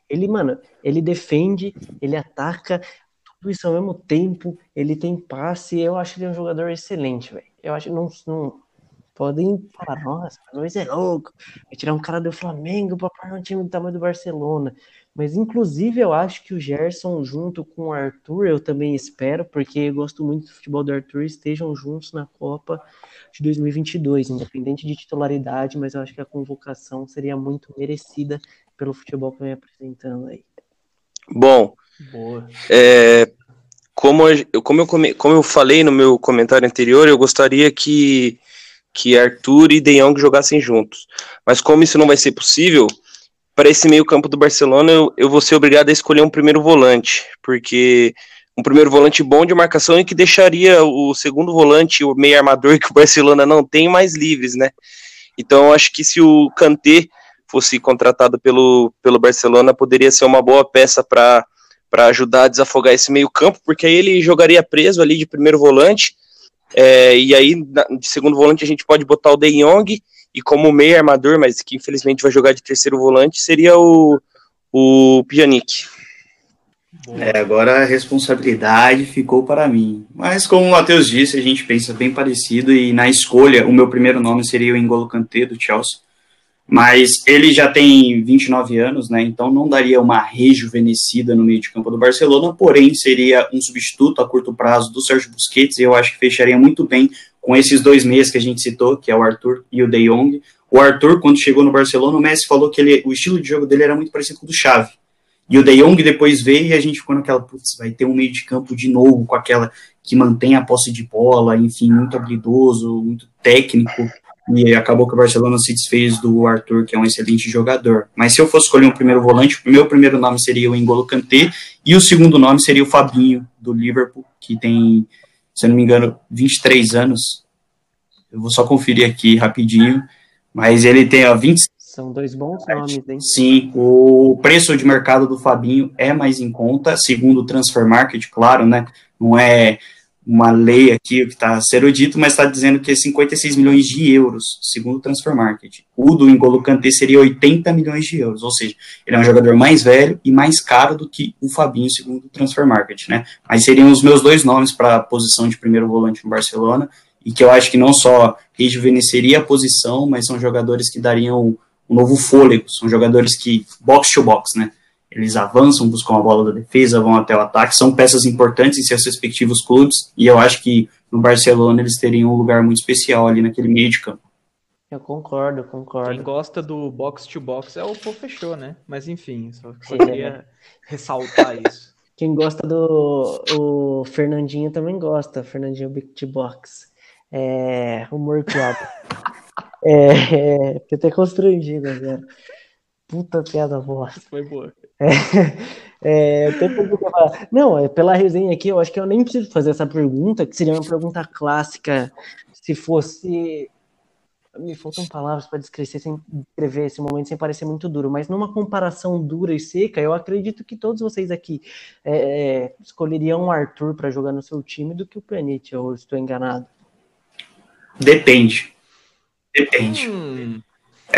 Ele, mano, ele defende, ele ataca, tudo isso ao mesmo tempo, ele tem passe, eu acho ele um jogador excelente, velho. Eu acho não, não podem falar, nossa, Luiz é louco, vai tirar um cara do Flamengo pra pôr um time do tamanho do Barcelona. Mas, inclusive, eu acho que o Gerson, junto com o Arthur, eu também espero, porque eu gosto muito do futebol do Arthur, estejam juntos na Copa de 2022, independente de titularidade, mas eu acho que a convocação seria muito merecida pelo futebol que vem apresentando aí. Bom. É, como, eu, como, eu, como eu falei no meu comentário anterior, eu gostaria que, que Arthur e De Jong jogassem juntos. Mas como isso não vai ser possível, para esse meio campo do Barcelona, eu, eu vou ser obrigado a escolher um primeiro volante, porque um primeiro volante bom de marcação e que deixaria o segundo volante, o meio armador que o Barcelona não tem, mais livres, né? Então, acho que se o Kanté fosse contratado pelo, pelo Barcelona, poderia ser uma boa peça para ajudar a desafogar esse meio campo, porque aí ele jogaria preso ali de primeiro volante, é, e aí de segundo volante a gente pode botar o De Jong, e como meio armador, mas que infelizmente vai jogar de terceiro volante, seria o, o Pjanic. É, agora a responsabilidade ficou para mim. Mas como o Matheus disse, a gente pensa bem parecido e na escolha o meu primeiro nome seria o Engolo Kanté do Chelsea. Mas ele já tem 29 anos, né? Então não daria uma rejuvenescida no meio de campo do Barcelona, porém seria um substituto a curto prazo do Sérgio Busquets e eu acho que fecharia muito bem com esses dois meias que a gente citou, que é o Arthur e o De Jong. O Arthur, quando chegou no Barcelona, o Messi falou que ele, o estilo de jogo dele era muito parecido com o do Xavi. E o De Jong depois veio e a gente ficou naquela, putz, vai ter um meio de campo de novo, com aquela que mantém a posse de bola, enfim, muito habilidoso, muito técnico. E acabou que o Barcelona se desfez do Arthur, que é um excelente jogador. Mas se eu fosse escolher um primeiro volante, o meu primeiro nome seria o Engolo Kanté e o segundo nome seria o Fabinho, do Liverpool, que tem, se eu não me engano, 23 anos. Eu vou só conferir aqui rapidinho. Mas ele tem ó, 20, São dois bons nomes, hein? Sim, o preço de mercado do Fabinho é mais em conta, segundo o Transfer Market, claro, né? Não é uma lei aqui que está sendo dito, mas está dizendo que é 56 milhões de euros, segundo o Transfer Market. O do N'Golo Kanté seria 80 milhões de euros, ou seja, ele é um jogador mais velho e mais caro do que o Fabinho, segundo o Transfer Market, né? Mas seriam os meus dois nomes para a posição de primeiro volante no Barcelona, e que eu acho que não só rejuvenesceria a posição, mas são jogadores que dariam um novo fôlego, são jogadores que box to box, né? Eles avançam, buscam a bola da defesa, vão até o ataque, são peças importantes em seus respectivos clubes, e eu acho que no Barcelona eles teriam um lugar muito especial ali naquele meio de campo. Eu concordo, concordo. Quem gosta do box to box é o Pô Fechou, né? Mas enfim, só, só queria ressaltar isso. Quem gosta do o Fernandinho também gosta, Fernandinho Big to Box. É, humor piada. é, é, fiquei até constrangido agora. Puta piada boa. Foi boa. É, é, não, é pela resenha aqui, eu acho que eu nem preciso fazer essa pergunta, que seria uma pergunta clássica se fosse. Me faltam palavras para descrever, sem, descrever esse momento sem parecer muito duro, mas numa comparação dura e seca, eu acredito que todos vocês aqui é, é escolheriam o Arthur para jogar no seu time do que o Peniche, ou estou enganado? Depende. Depende. Hum.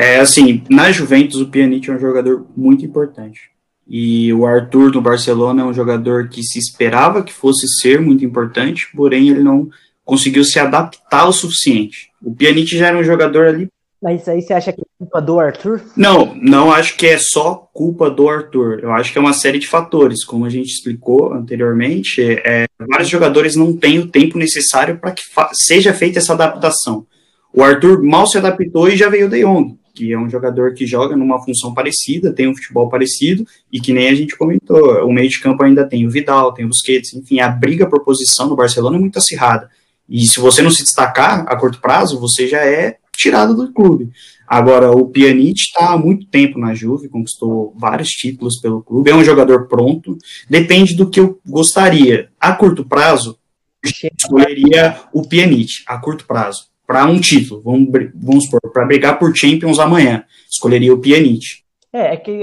É assim, na Juventus o Pjanic é um jogador muito importante. E o Arthur no Barcelona é um jogador que se esperava que fosse ser muito importante, porém ele não conseguiu se adaptar o suficiente. O Pjanic já era um jogador ali. Mas aí você acha que é culpa do Arthur? Não, não acho que é só culpa do Arthur. Eu acho que é uma série de fatores, como a gente explicou anteriormente. É, vários jogadores não têm o tempo necessário para que seja feita essa adaptação. O Arthur mal se adaptou e já veio o De Jong que é um jogador que joga numa função parecida, tem um futebol parecido, e que nem a gente comentou, o meio de campo ainda tem o Vidal, tem o Busquets, enfim, a briga por posição no Barcelona é muito acirrada. E se você não se destacar a curto prazo, você já é tirado do clube. Agora, o Pjanic está há muito tempo na Juve, conquistou vários títulos pelo clube, é um jogador pronto, depende do que eu gostaria. A curto prazo, escolheria o Pjanic, a curto prazo para um título, vamos, vamos supor, para brigar por Champions amanhã, escolheria o Pjanic. É, é que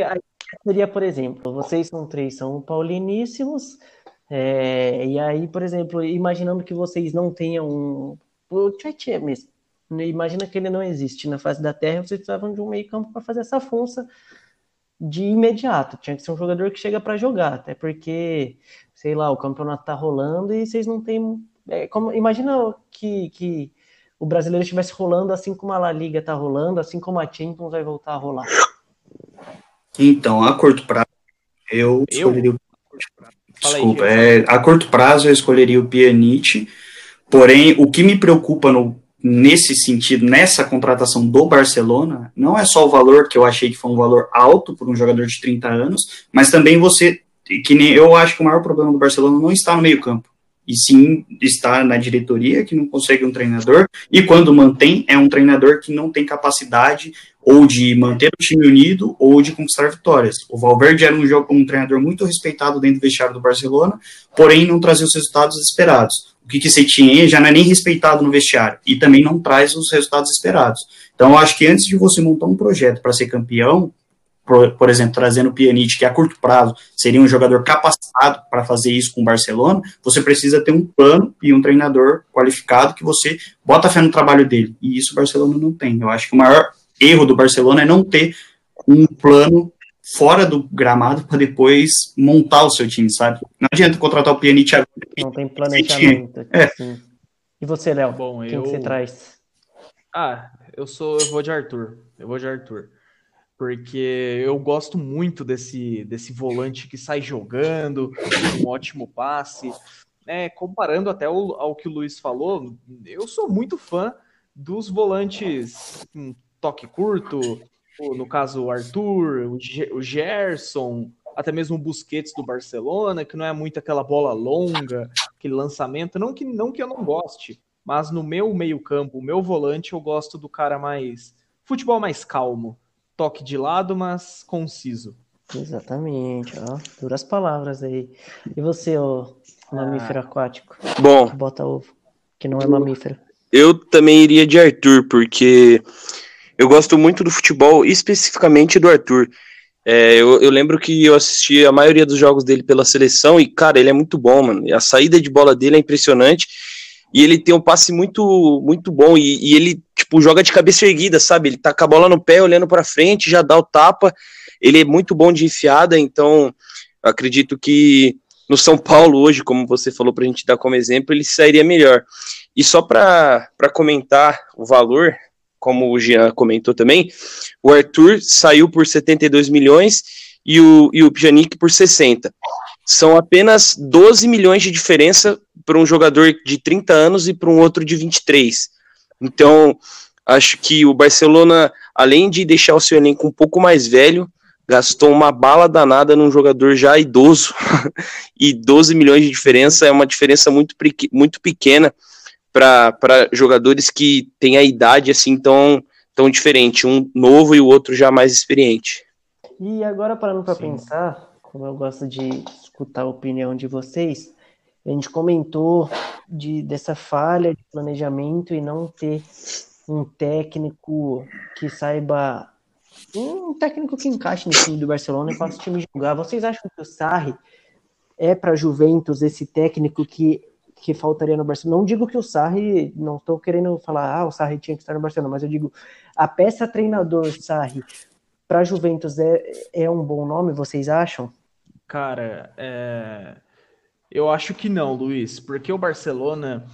seria, por exemplo, vocês são três, são pauliníssimos, é, e aí, por exemplo, imaginando que vocês não tenham o Tchê mesmo, imagina que ele não existe na face da Terra, vocês precisavam de um meio campo para fazer essa função de imediato, tinha que ser um jogador que chega para jogar, até porque, sei lá, o campeonato tá rolando e vocês não têm... É, como, imagina que, que o brasileiro estivesse rolando assim como a La Liga está rolando, assim como a Champions vai voltar a rolar? Então, a curto prazo, eu, eu? escolheria o. Desculpa, aí, é, a curto prazo eu escolheria o Pjanic, porém, o que me preocupa no, nesse sentido, nessa contratação do Barcelona, não é só o valor, que eu achei que foi um valor alto por um jogador de 30 anos, mas também você, que nem eu acho que o maior problema do Barcelona não está no meio campo e sim está na diretoria que não consegue um treinador e quando mantém é um treinador que não tem capacidade ou de manter o time unido ou de conquistar vitórias. O Valverde era um, jogo, um treinador muito respeitado dentro do vestiário do Barcelona, porém não trazia os resultados esperados. O que você tinha já não é nem respeitado no vestiário e também não traz os resultados esperados. Então, eu acho que antes de você montar um projeto para ser campeão, por, por exemplo, trazendo o Pjanic, que a curto prazo seria um jogador capacitado para fazer isso com o Barcelona, você precisa ter um plano e um treinador qualificado que você bota fé no trabalho dele. E isso o Barcelona não tem. Eu acho que o maior erro do Barcelona é não ter um plano fora do gramado para depois montar o seu time, sabe? Não adianta contratar o Pjanic agora. Não tem planejamento. É. E você, Léo? Bom, Quem eu... que você traz? Ah, eu sou, eu vou de Arthur. Eu vou de Arthur porque eu gosto muito desse, desse volante que sai jogando, um ótimo passe. É, comparando até ao, ao que o Luiz falou, eu sou muito fã dos volantes um toque curto, no caso o Arthur, o Gerson, até mesmo o Busquets do Barcelona, que não é muito aquela bola longa, aquele lançamento, não que não que eu não goste, mas no meu meio-campo, o meu volante, eu gosto do cara mais futebol mais calmo toque de lado, mas conciso. Exatamente, ó. Duras palavras aí. E você, ó, mamífero ah. aquático? Bom. Bota ovo, que não é mamífero. Eu também iria de Arthur, porque eu gosto muito do futebol, especificamente do Arthur. É, eu, eu, lembro que eu assisti a maioria dos jogos dele pela seleção e, cara, ele é muito bom, mano. A saída de bola dele é impressionante e ele tem um passe muito muito bom e, e ele, tipo, joga de cabeça erguida, sabe? Ele tá com a bola no pé, olhando para frente, já dá o tapa. Ele é muito bom de enfiada, então acredito que no São Paulo hoje, como você falou para a gente dar como exemplo, ele sairia melhor. E só para comentar o valor, como o Jean comentou também, o Arthur saiu por 72 milhões e o, e o Pjanic por 60. São apenas 12 milhões de diferença para um jogador de 30 anos e para um outro de 23. Então, acho que o Barcelona, além de deixar o seu elenco um pouco mais velho, gastou uma bala danada num jogador já idoso e 12 milhões de diferença é uma diferença muito, muito pequena para jogadores que têm a idade assim tão, tão diferente, um novo e o outro já mais experiente. E agora parando para pensar, como eu gosto de escutar a opinião de vocês, a gente comentou de, dessa falha de planejamento e não ter um técnico que saiba um técnico que encaixe no time do Barcelona e faça o time jogar. Vocês acham que o Sarri é para Juventus esse técnico que que faltaria no Barcelona. Não digo que o Sarri, não estou querendo falar, ah, o Sarri tinha que estar no Barcelona, mas eu digo, a peça treinador Sarri para Juventus é, é um bom nome, vocês acham? Cara, é... eu acho que não, Luiz, porque o Barcelona,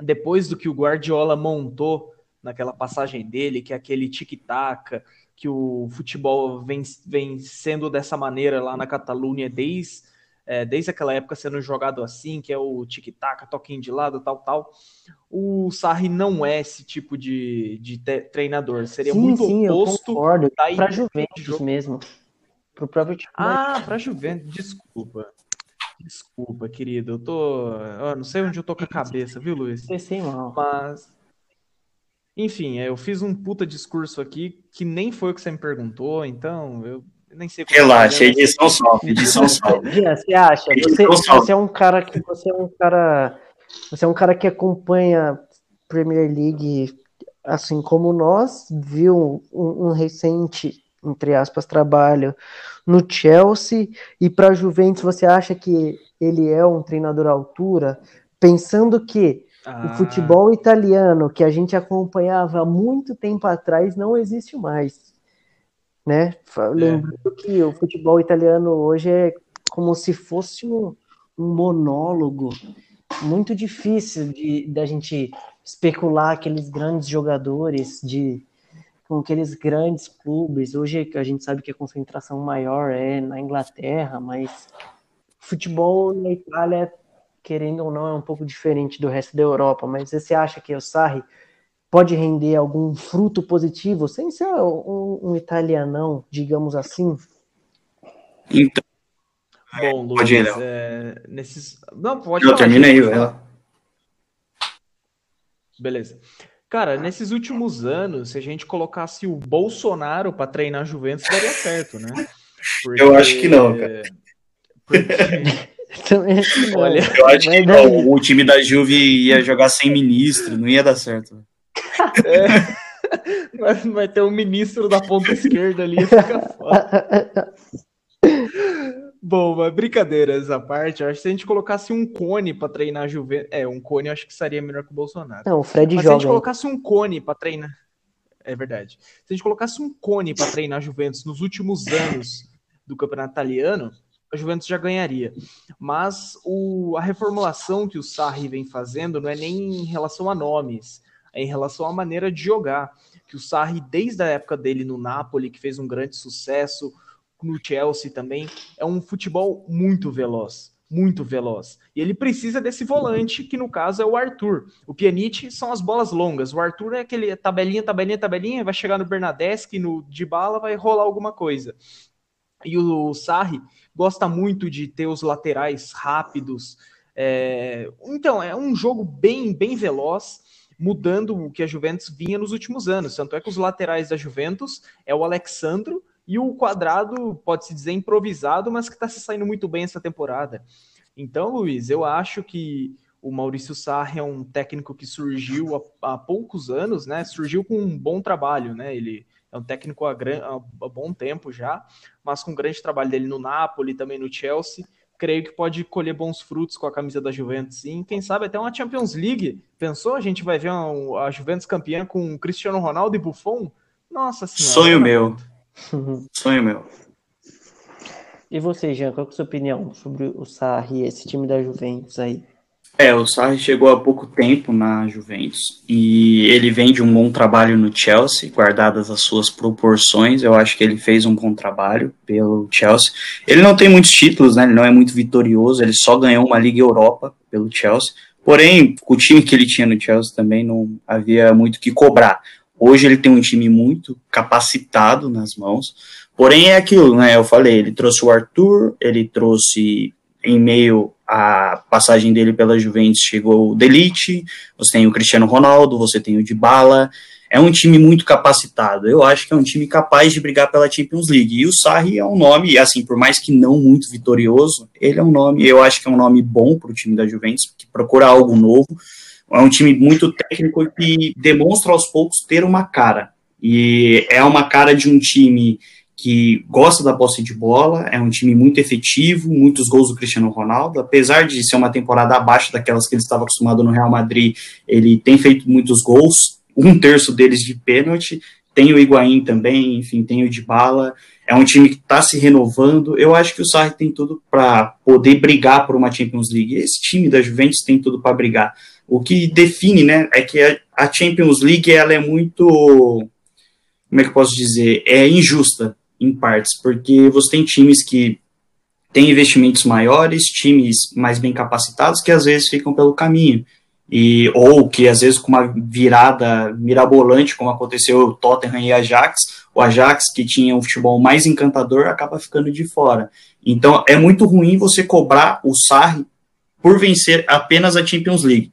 depois do que o Guardiola montou naquela passagem dele, que é aquele tic-tac, que o futebol vem, vem sendo dessa maneira lá na Catalunha desde é, desde aquela época sendo jogado assim, que é o tic-tac, toquinho de lado, tal, tal. O Sarri não é esse tipo de, de treinador. Seria sim, muito sim, oposto para Juventus mesmo. Pro próprio time. Ah, para Juventus, desculpa. Desculpa, querido. Eu tô. Eu não sei onde eu tô com a cabeça, viu, Luiz? Sei mal. Mas. Enfim, eu fiz um puta discurso aqui que nem foi o que você me perguntou, então eu nem sei Relaxa, edição sobe, edição sobe. você acha? Você, você, é um cara que você é um cara, você é um cara que acompanha Premier League, assim como nós, viu um, um recente entre aspas trabalho no Chelsea e para Juventus você acha que ele é um treinador à altura, pensando que ah. o futebol italiano que a gente acompanhava há muito tempo atrás não existe mais né? É. Lembrando é. que o futebol italiano hoje é como se fosse um, um monólogo muito difícil de da gente especular aqueles grandes jogadores de com aqueles grandes clubes. Hoje a gente sabe que a concentração maior é na Inglaterra, mas futebol na Itália, querendo ou não, é um pouco diferente do resto da Europa. Mas você acha que o Sarri pode render algum fruto positivo sem ser um, um italianão, digamos assim? Então. Bom, Luiz, pode ir, é, nesses. Não, pode Não, termina aí, vai Beleza. Cara, nesses últimos anos, se a gente colocasse o Bolsonaro para treinar a Juventus, daria certo, né? Porque... Eu acho que não, cara. Porque... Olha, eu acho que não, o time da Juve ia jogar sem ministro, não ia dar certo. É, vai, ter um ministro da ponta esquerda ali, fica foda. Bom, mas brincadeiras à parte, acho que se a gente colocasse um cone para treinar a Juventus. É, um cone eu acho que seria melhor que o Bolsonaro. Não, o Fred mas joga. Se a gente colocasse um cone para treinar. É verdade. Se a gente colocasse um cone para treinar a Juventus nos últimos anos do campeonato italiano, a Juventus já ganharia. Mas o, a reformulação que o Sarri vem fazendo não é nem em relação a nomes, em relação à maneira de jogar. Que o Sarri, desde a época dele no Napoli, que fez um grande sucesso, no Chelsea também, é um futebol muito veloz. Muito veloz. E ele precisa desse volante, que no caso é o Arthur. O Pjanic são as bolas longas. O Arthur é aquele tabelinha, tabelinha, tabelinha, vai chegar no Bernadeschi, no de bala, vai rolar alguma coisa. E o Sarri gosta muito de ter os laterais rápidos. É... Então, é um jogo bem, bem veloz mudando o que a Juventus vinha nos últimos anos. Tanto é que os laterais da Juventus é o Alexandro e o quadrado, pode-se dizer, improvisado, mas que está se saindo muito bem essa temporada. Então, Luiz, eu acho que o Maurício Sarri é um técnico que surgiu há, há, poucos anos, né? Surgiu com um bom trabalho, né? Ele é um técnico há, há bom tempo já, mas com um grande trabalho dele no Napoli, também no Chelsea. Creio que pode colher bons frutos com a camisa da Juventus, sim. Quem sabe até uma Champions League. Pensou? A gente vai ver a Juventus campeã com Cristiano Ronaldo e Buffon? Nossa senhora. Sonho meu. Sonho meu. E você, Jean, qual é a sua opinião sobre o Sarri, esse time da Juventus aí? É, o Sarri chegou há pouco tempo na Juventus e ele vem de um bom trabalho no Chelsea, guardadas as suas proporções. Eu acho que ele fez um bom trabalho pelo Chelsea. Ele não tem muitos títulos, né? Ele não é muito vitorioso, ele só ganhou uma Liga Europa pelo Chelsea. Porém, o time que ele tinha no Chelsea também não havia muito o que cobrar. Hoje ele tem um time muito capacitado nas mãos. Porém, é aquilo, né? Eu falei, ele trouxe o Arthur, ele trouxe em meio à passagem dele pela Juventus, chegou o Delite, você tem o Cristiano Ronaldo, você tem o Dybala, é um time muito capacitado. Eu acho que é um time capaz de brigar pela Champions League. E o Sarri é um nome, assim, por mais que não muito vitorioso, ele é um nome, eu acho que é um nome bom para o time da Juventus, que procura algo novo. É um time muito técnico que demonstra aos poucos ter uma cara. E é uma cara de um time que gosta da posse de bola, é um time muito efetivo, muitos gols do Cristiano Ronaldo, apesar de ser uma temporada abaixo daquelas que ele estava acostumado no Real Madrid, ele tem feito muitos gols, um terço deles de pênalti, tem o Higuaín também, enfim, tem o Dybala, é um time que está se renovando, eu acho que o Sarri tem tudo para poder brigar por uma Champions League, esse time da Juventus tem tudo para brigar, o que define, né, é que a Champions League, ela é muito, como é que eu posso dizer, é injusta, em partes, porque você tem times que têm investimentos maiores, times mais bem capacitados, que às vezes ficam pelo caminho. E, ou que às vezes com uma virada mirabolante, como aconteceu o Tottenham e Ajax, o Ajax, que tinha um futebol mais encantador, acaba ficando de fora. Então é muito ruim você cobrar o Sarri por vencer apenas a Champions League.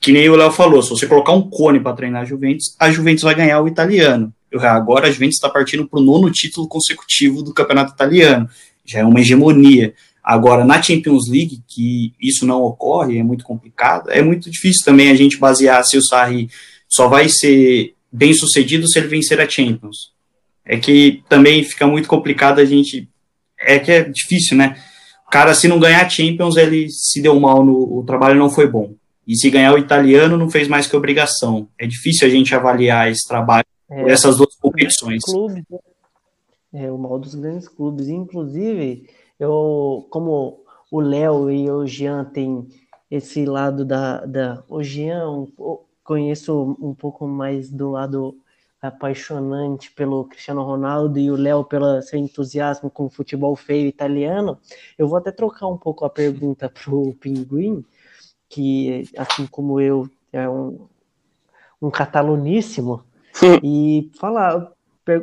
Que nem o Léo falou, se você colocar um cone para treinar a Juventus, a Juventus vai ganhar o italiano. Agora a Juventus está partindo para o nono título consecutivo do campeonato italiano. Já é uma hegemonia. Agora, na Champions League, que isso não ocorre, é muito complicado, é muito difícil também a gente basear se o Sarri só vai ser bem sucedido se ele vencer a Champions. É que também fica muito complicado a gente. É que é difícil, né? O cara, se não ganhar a Champions, ele se deu mal no. O trabalho não foi bom. E se ganhar o italiano, não fez mais que obrigação. É difícil a gente avaliar esse trabalho é, essas duas competições. Clubes, né? é, o mal dos grandes clubes. Inclusive, eu, como o Léo e o Jean têm esse lado da. da o Jean, conheço um pouco mais do lado apaixonante pelo Cristiano Ronaldo e o Léo pelo seu entusiasmo com o futebol feio italiano, eu vou até trocar um pouco a pergunta para o Pinguim, que, assim como eu, é um, um cataloníssimo, e falar,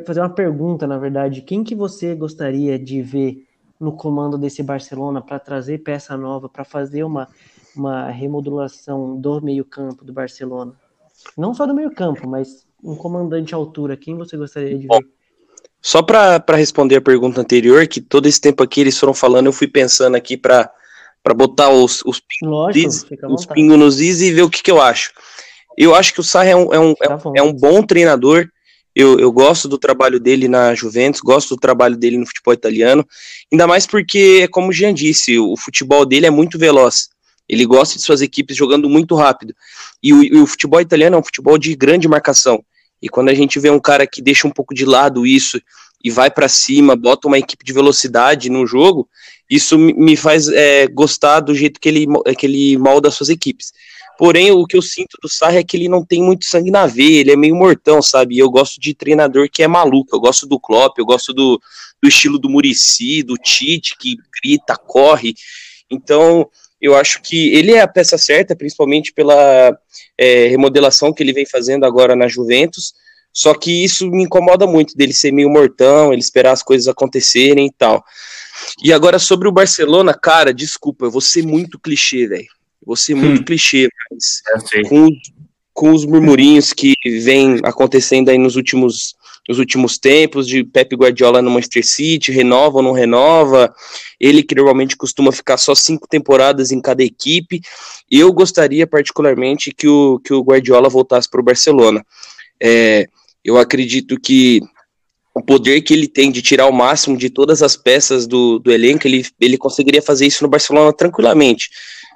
fazer uma pergunta, na verdade, quem que você gostaria de ver no comando desse Barcelona para trazer peça nova, para fazer uma, uma remodulação do meio-campo do Barcelona? Não só do meio-campo, mas um comandante à altura, quem você gostaria de ver? Só para responder a pergunta anterior, que todo esse tempo aqui eles foram falando, eu fui pensando aqui para botar os, os, pingos, os pingos nos is e ver o que, que eu acho. Eu acho que o Sarri é um, é um, é um, é um bom treinador. Eu, eu gosto do trabalho dele na Juventus, gosto do trabalho dele no futebol italiano, ainda mais porque, como o Jean disse, o futebol dele é muito veloz. Ele gosta de suas equipes jogando muito rápido. E o, e o futebol italiano é um futebol de grande marcação. E quando a gente vê um cara que deixa um pouco de lado isso e vai para cima, bota uma equipe de velocidade no jogo, isso me faz é, gostar do jeito que ele, que ele molda as suas equipes. Porém, o que eu sinto do Sarri é que ele não tem muito sangue na veia, ele é meio mortão, sabe? Eu gosto de treinador que é maluco, eu gosto do Klopp, eu gosto do, do estilo do Murici, do Tite, que grita, corre. Então, eu acho que ele é a peça certa, principalmente pela é, remodelação que ele vem fazendo agora na Juventus. Só que isso me incomoda muito dele ser meio mortão, ele esperar as coisas acontecerem e tal. E agora sobre o Barcelona, cara, desculpa, eu vou ser muito clichê, velho. Você é muito hum. clichê, mas com, com os murmurinhos que vem acontecendo aí nos últimos nos últimos tempos, de Pep Guardiola no Manchester City, renova ou não renova, ele que normalmente costuma ficar só cinco temporadas em cada equipe. Eu gostaria particularmente que o, que o Guardiola voltasse para o Barcelona. É, eu acredito que o poder que ele tem de tirar o máximo de todas as peças do, do elenco, ele, ele conseguiria fazer isso no Barcelona tranquilamente.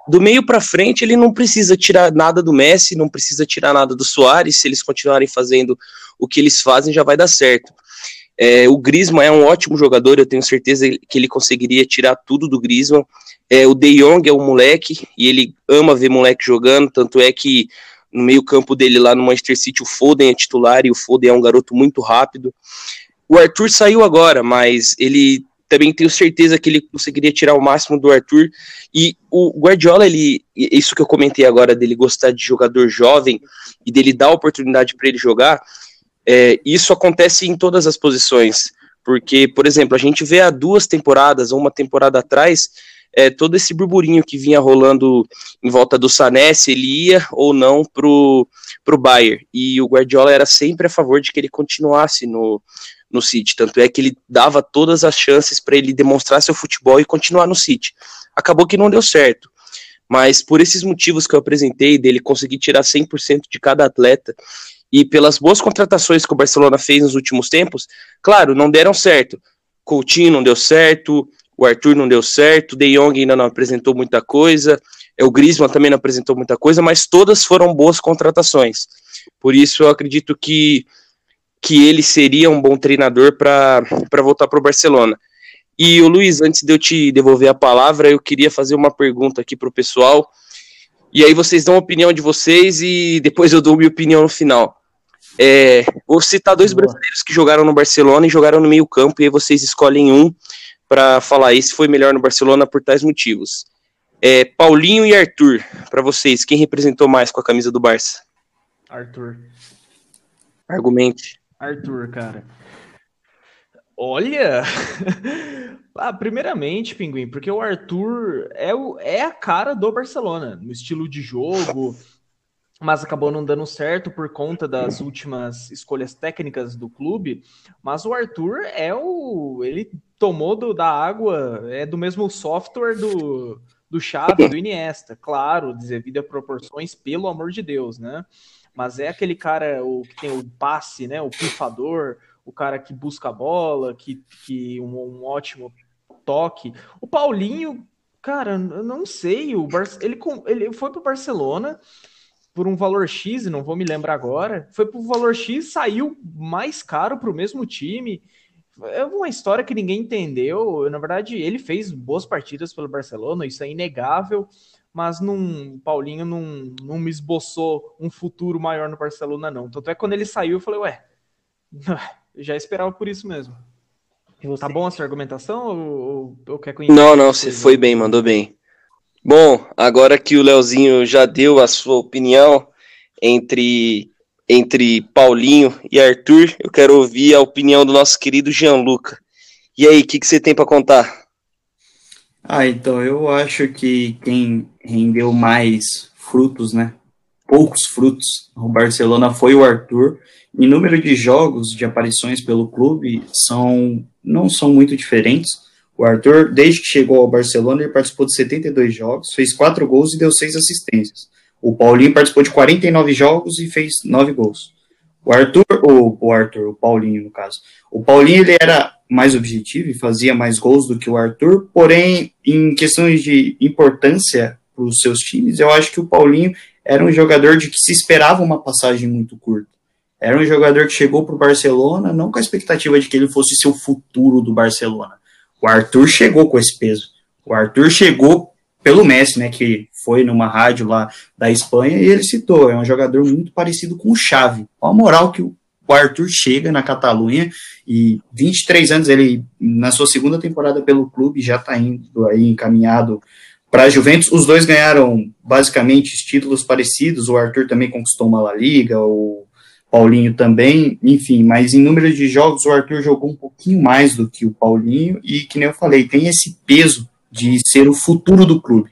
Do meio para frente, ele não precisa tirar nada do Messi, não precisa tirar nada do Soares, se eles continuarem fazendo o que eles fazem, já vai dar certo. É, o Griezmann é um ótimo jogador, eu tenho certeza que ele conseguiria tirar tudo do Griezmann. É, o De Jong é um moleque, e ele ama ver moleque jogando, tanto é que no meio campo dele lá no Manchester City, o Foden é titular, e o Foden é um garoto muito rápido. O Arthur saiu agora, mas ele também tenho certeza que ele conseguiria tirar o máximo do Arthur. E o Guardiola, ele, isso que eu comentei agora dele gostar de jogador jovem e dele dar oportunidade para ele jogar, é, isso acontece em todas as posições. Porque, por exemplo, a gente vê há duas temporadas ou uma temporada atrás é, todo esse burburinho que vinha rolando em volta do Sané, se ele ia ou não pro, pro Bayern. E o Guardiola era sempre a favor de que ele continuasse no, no City. Tanto é que ele dava todas as chances para ele demonstrar seu futebol e continuar no City. Acabou que não deu certo. Mas por esses motivos que eu apresentei, dele conseguir tirar 100% de cada atleta, e pelas boas contratações que o Barcelona fez nos últimos tempos, claro, não deram certo. Coutinho não deu certo, o Arthur não deu certo, o De Jong ainda não apresentou muita coisa, é, o Griezmann também não apresentou muita coisa, mas todas foram boas contratações. Por isso eu acredito que que ele seria um bom treinador para voltar para o Barcelona. E o Luiz, antes de eu te devolver a palavra, eu queria fazer uma pergunta aqui para o pessoal. E aí vocês dão a opinião de vocês e depois eu dou minha opinião no final. É, vou citar dois brasileiros que jogaram no Barcelona e jogaram no meio campo, e aí vocês escolhem um para falar esse foi melhor no Barcelona por tais motivos. É, Paulinho e Arthur, para vocês, quem representou mais com a camisa do Barça? Arthur. Argumente. Arthur, cara. Olha! ah, primeiramente, Pinguim, porque o Arthur é, o, é a cara do Barcelona, no estilo de jogo, mas acabou não dando certo por conta das últimas escolhas técnicas do clube. Mas o Arthur é o. Ele tomou do, da água, é do mesmo software do, do Xavi, do Iniesta. Claro, devido a proporções, pelo amor de Deus, né? mas é aquele cara o que tem o passe, né, o pifador, o cara que busca a bola, que, que um, um ótimo toque. O Paulinho, cara, eu não sei, o Bar... ele, ele foi para Barcelona por um valor X, não vou me lembrar agora, foi por um valor X, saiu mais caro para o mesmo time. É uma história que ninguém entendeu. Na verdade, ele fez boas partidas pelo Barcelona, isso é inegável mas num, Paulinho não, não me esboçou um futuro maior no Barcelona, não. Tanto é que quando ele saiu, eu falei, ué, eu já esperava por isso mesmo. Tá bom essa argumentação ou, ou quer conhecer? Não, não, você foi bem, mandou bem. Bom, agora que o Leozinho já deu a sua opinião entre, entre Paulinho e Arthur, eu quero ouvir a opinião do nosso querido Gianluca. E aí, o que, que você tem para contar? Ah, então eu acho que quem rendeu mais frutos, né? Poucos frutos no Barcelona foi o Arthur. Em número de jogos, de aparições pelo clube, são não são muito diferentes. O Arthur, desde que chegou ao Barcelona, ele participou de 72 jogos, fez 4 gols e deu 6 assistências. O Paulinho participou de 49 jogos e fez 9 gols. O Arthur, ou o Arthur, o Paulinho, no caso. O Paulinho, ele era mais objetivo e fazia mais gols do que o Arthur, porém, em questões de importância para os seus times, eu acho que o Paulinho era um jogador de que se esperava uma passagem muito curta. Era um jogador que chegou para o Barcelona não com a expectativa de que ele fosse ser o futuro do Barcelona. O Arthur chegou com esse peso. O Arthur chegou pelo Messi, né, que foi numa rádio lá da Espanha e ele citou, é um jogador muito parecido com o Xavi. Olha a moral que o Arthur chega na Catalunha e 23 anos, ele na sua segunda temporada pelo clube já está indo aí encaminhado para a Juventus. Os dois ganharam basicamente títulos parecidos. O Arthur também conquistou uma La Liga, o Paulinho também, enfim, mas em número de jogos o Arthur jogou um pouquinho mais do que o Paulinho e que nem eu falei, tem esse peso de ser o futuro do clube.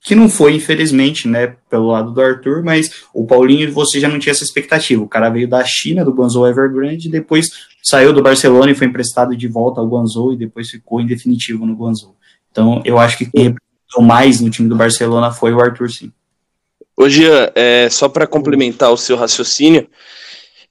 que não foi, infelizmente, né, pelo lado do Arthur, mas o Paulinho, você já não tinha essa expectativa. O cara veio da China, do Guangzhou Evergrande, depois saiu do Barcelona e foi emprestado de volta ao Guangzhou e depois ficou em definitivo no Guangzhou. Então, eu acho que quem representou mais no time do Barcelona foi o Arthur, sim. Ô, Jean, é, só para complementar o seu raciocínio,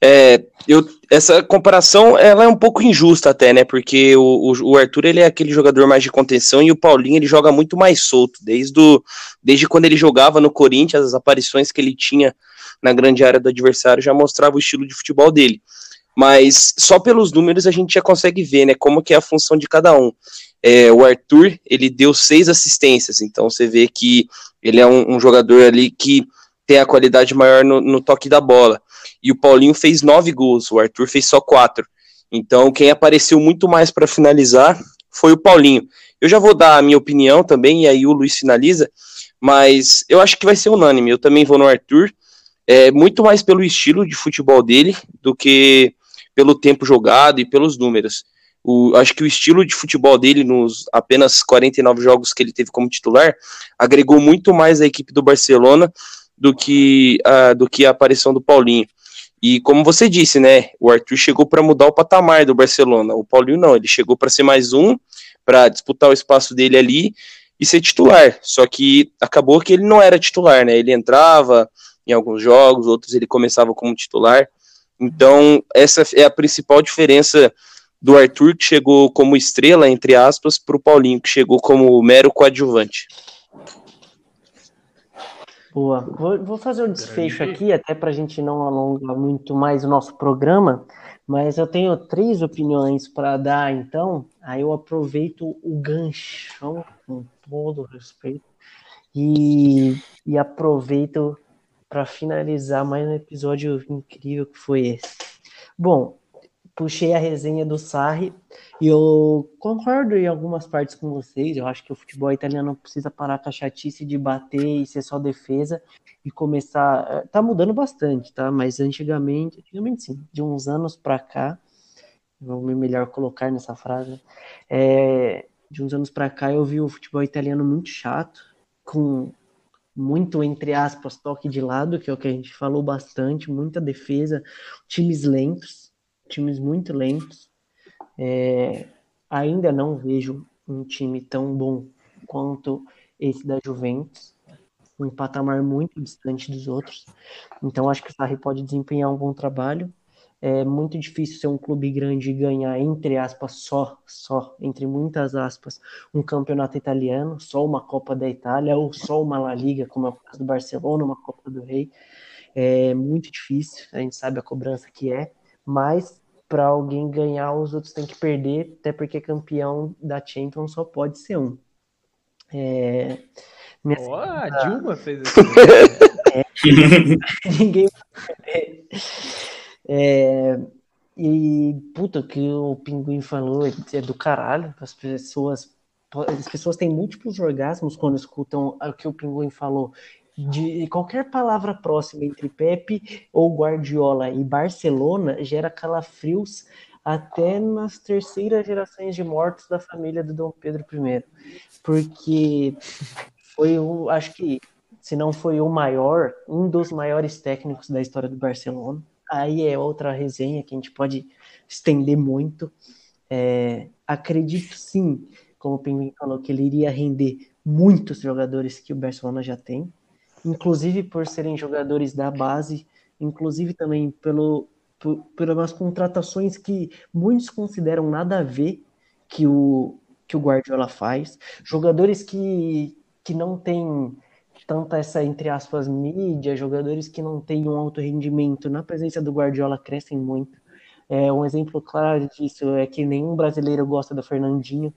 é, eu, essa comparação ela é um pouco injusta até, né? Porque o, o, Arthur ele é aquele jogador mais de contenção e o Paulinho ele joga muito mais solto. Desde, o, desde quando ele jogava no Corinthians, as aparições que ele tinha na grande área do adversário já mostrava o estilo de futebol dele. Mas só pelos números a gente já consegue ver, né? Como que é a função de cada um. É, o Arthur ele deu seis assistências, então você vê que ele é um, um jogador ali que tem a qualidade maior no, no toque da bola e o Paulinho fez nove gols, o Arthur fez só quatro. Então, quem apareceu muito mais para finalizar foi o Paulinho. Eu já vou dar a minha opinião também, e aí o Luiz finaliza, mas eu acho que vai ser unânime. Eu também vou no Arthur, é, muito mais pelo estilo de futebol dele do que pelo tempo jogado e pelos números. O, acho que o estilo de futebol dele, nos apenas 49 jogos que ele teve como titular, agregou muito mais à equipe do Barcelona do que, a, do que a aparição do Paulinho. E como você disse, né, o Arthur chegou para mudar o patamar do Barcelona. O Paulinho não, ele chegou para ser mais um, para disputar o espaço dele ali e ser titular. Só que acabou que ele não era titular, né? Ele entrava em alguns jogos, outros ele começava como titular. Então, essa é a principal diferença do Arthur, que chegou como estrela, entre aspas, para o Paulinho, que chegou como mero coadjuvante. Boa. Vou, vou fazer um desfecho aqui, até para a gente não alongar muito mais o nosso programa, mas eu tenho três opiniões para dar, então. Aí eu aproveito o ganchão, com todo respeito, e, e aproveito para finalizar mais um episódio incrível que foi esse. Bom, puxei a resenha do Sarri e eu concordo em algumas partes com vocês. Eu acho que o futebol italiano precisa parar com a chatice de bater e ser só defesa e começar. Eh, tá mudando bastante, tá? Mas antigamente, antigamente sim, de uns anos para cá, vou me melhor colocar nessa frase. É, de uns anos para cá eu vi o futebol italiano muito chato, com muito, entre aspas, toque de lado, que é o que a gente falou bastante, muita defesa, times lentos, times muito lentos. É, ainda não vejo um time tão bom quanto esse da Juventus, um patamar muito distante dos outros. Então acho que o Sarri pode desempenhar um bom trabalho. É muito difícil ser um clube grande e ganhar, entre aspas, só, só, entre muitas aspas, um campeonato italiano, só uma Copa da Itália, ou só uma La Liga, como é o caso do Barcelona, uma Copa do Rei. É muito difícil, a gente sabe a cobrança que é, mas para alguém ganhar, os outros têm que perder, até porque campeão da Champions só pode ser um. É... Minha oh, a Dilma fez isso. é, ninguém é, e puta, o que o Pinguim falou é do caralho. As pessoas, as pessoas têm múltiplos orgasmos quando escutam o que o Pinguim falou de qualquer palavra próxima entre Pepe ou Guardiola e Barcelona gera calafrios até nas terceiras gerações de mortos da família do Dom Pedro I. Porque foi o, acho que, se não foi o maior, um dos maiores técnicos da história do Barcelona. Aí é outra resenha que a gente pode estender muito. É, acredito sim, como o Pinguim falou, que ele iria render muitos jogadores que o Barcelona já tem inclusive por serem jogadores da base, inclusive também pelo, por, pelas contratações que muitos consideram nada a ver que o, que o Guardiola faz, jogadores que, que não têm tanta essa, entre aspas, mídia, jogadores que não têm um alto rendimento na presença do Guardiola crescem muito. É, um exemplo claro disso é que nenhum brasileiro gosta do Fernandinho,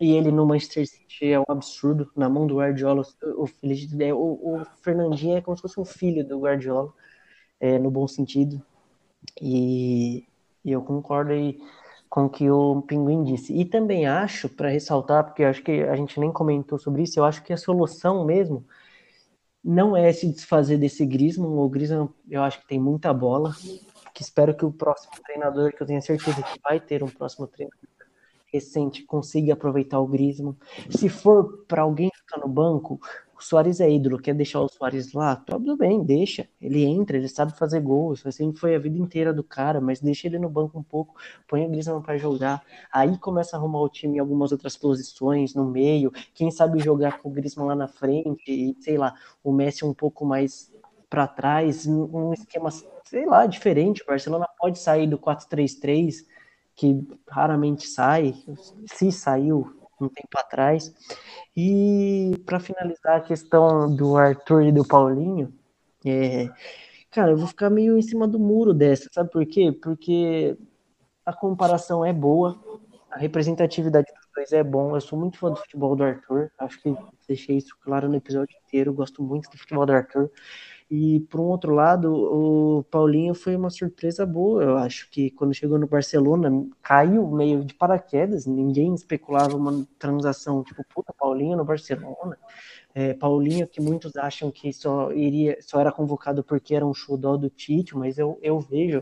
e ele no Manchester City é um absurdo. Na mão do Guardiola, o, o, o Fernandinho é como se fosse um filho do Guardiola, é, no bom sentido. E, e eu concordo aí com o que o Pinguim disse. E também acho, para ressaltar, porque acho que a gente nem comentou sobre isso, eu acho que a solução mesmo não é se desfazer desse Griezmann. O Griezmann, eu acho que tem muita bola. Que espero que o próximo treinador, que eu tenho certeza que vai ter um próximo treinador, recente consiga aproveitar o Griezmann. Se for para alguém ficar no banco, o Soares é ídolo, quer deixar o Soares lá? Tudo bem, deixa. Ele entra, ele sabe fazer gols, assim foi a vida inteira do cara, mas deixa ele no banco um pouco, põe o Griezmann para jogar. Aí começa a arrumar o time em algumas outras posições, no meio, quem sabe jogar com o Griezmann lá na frente, e sei lá, o Messi um pouco mais para trás, um esquema, sei lá, diferente. O Barcelona pode sair do 4-3-3, que raramente sai, se saiu um tempo atrás. E para finalizar a questão do Arthur e do Paulinho, é, cara, eu vou ficar meio em cima do muro dessa, sabe por quê? Porque a comparação é boa, a representatividade dos dois é bom. Eu sou muito fã do futebol do Arthur, acho que deixei isso claro no episódio inteiro. Gosto muito do futebol do Arthur. E por um outro lado, o Paulinho foi uma surpresa boa. Eu acho que quando chegou no Barcelona, caiu meio de paraquedas. Ninguém especulava uma transação tipo, puta, Paulinho no Barcelona. É, Paulinho, que muitos acham que só iria, só era convocado porque era um xodó do Tite, mas eu, eu vejo,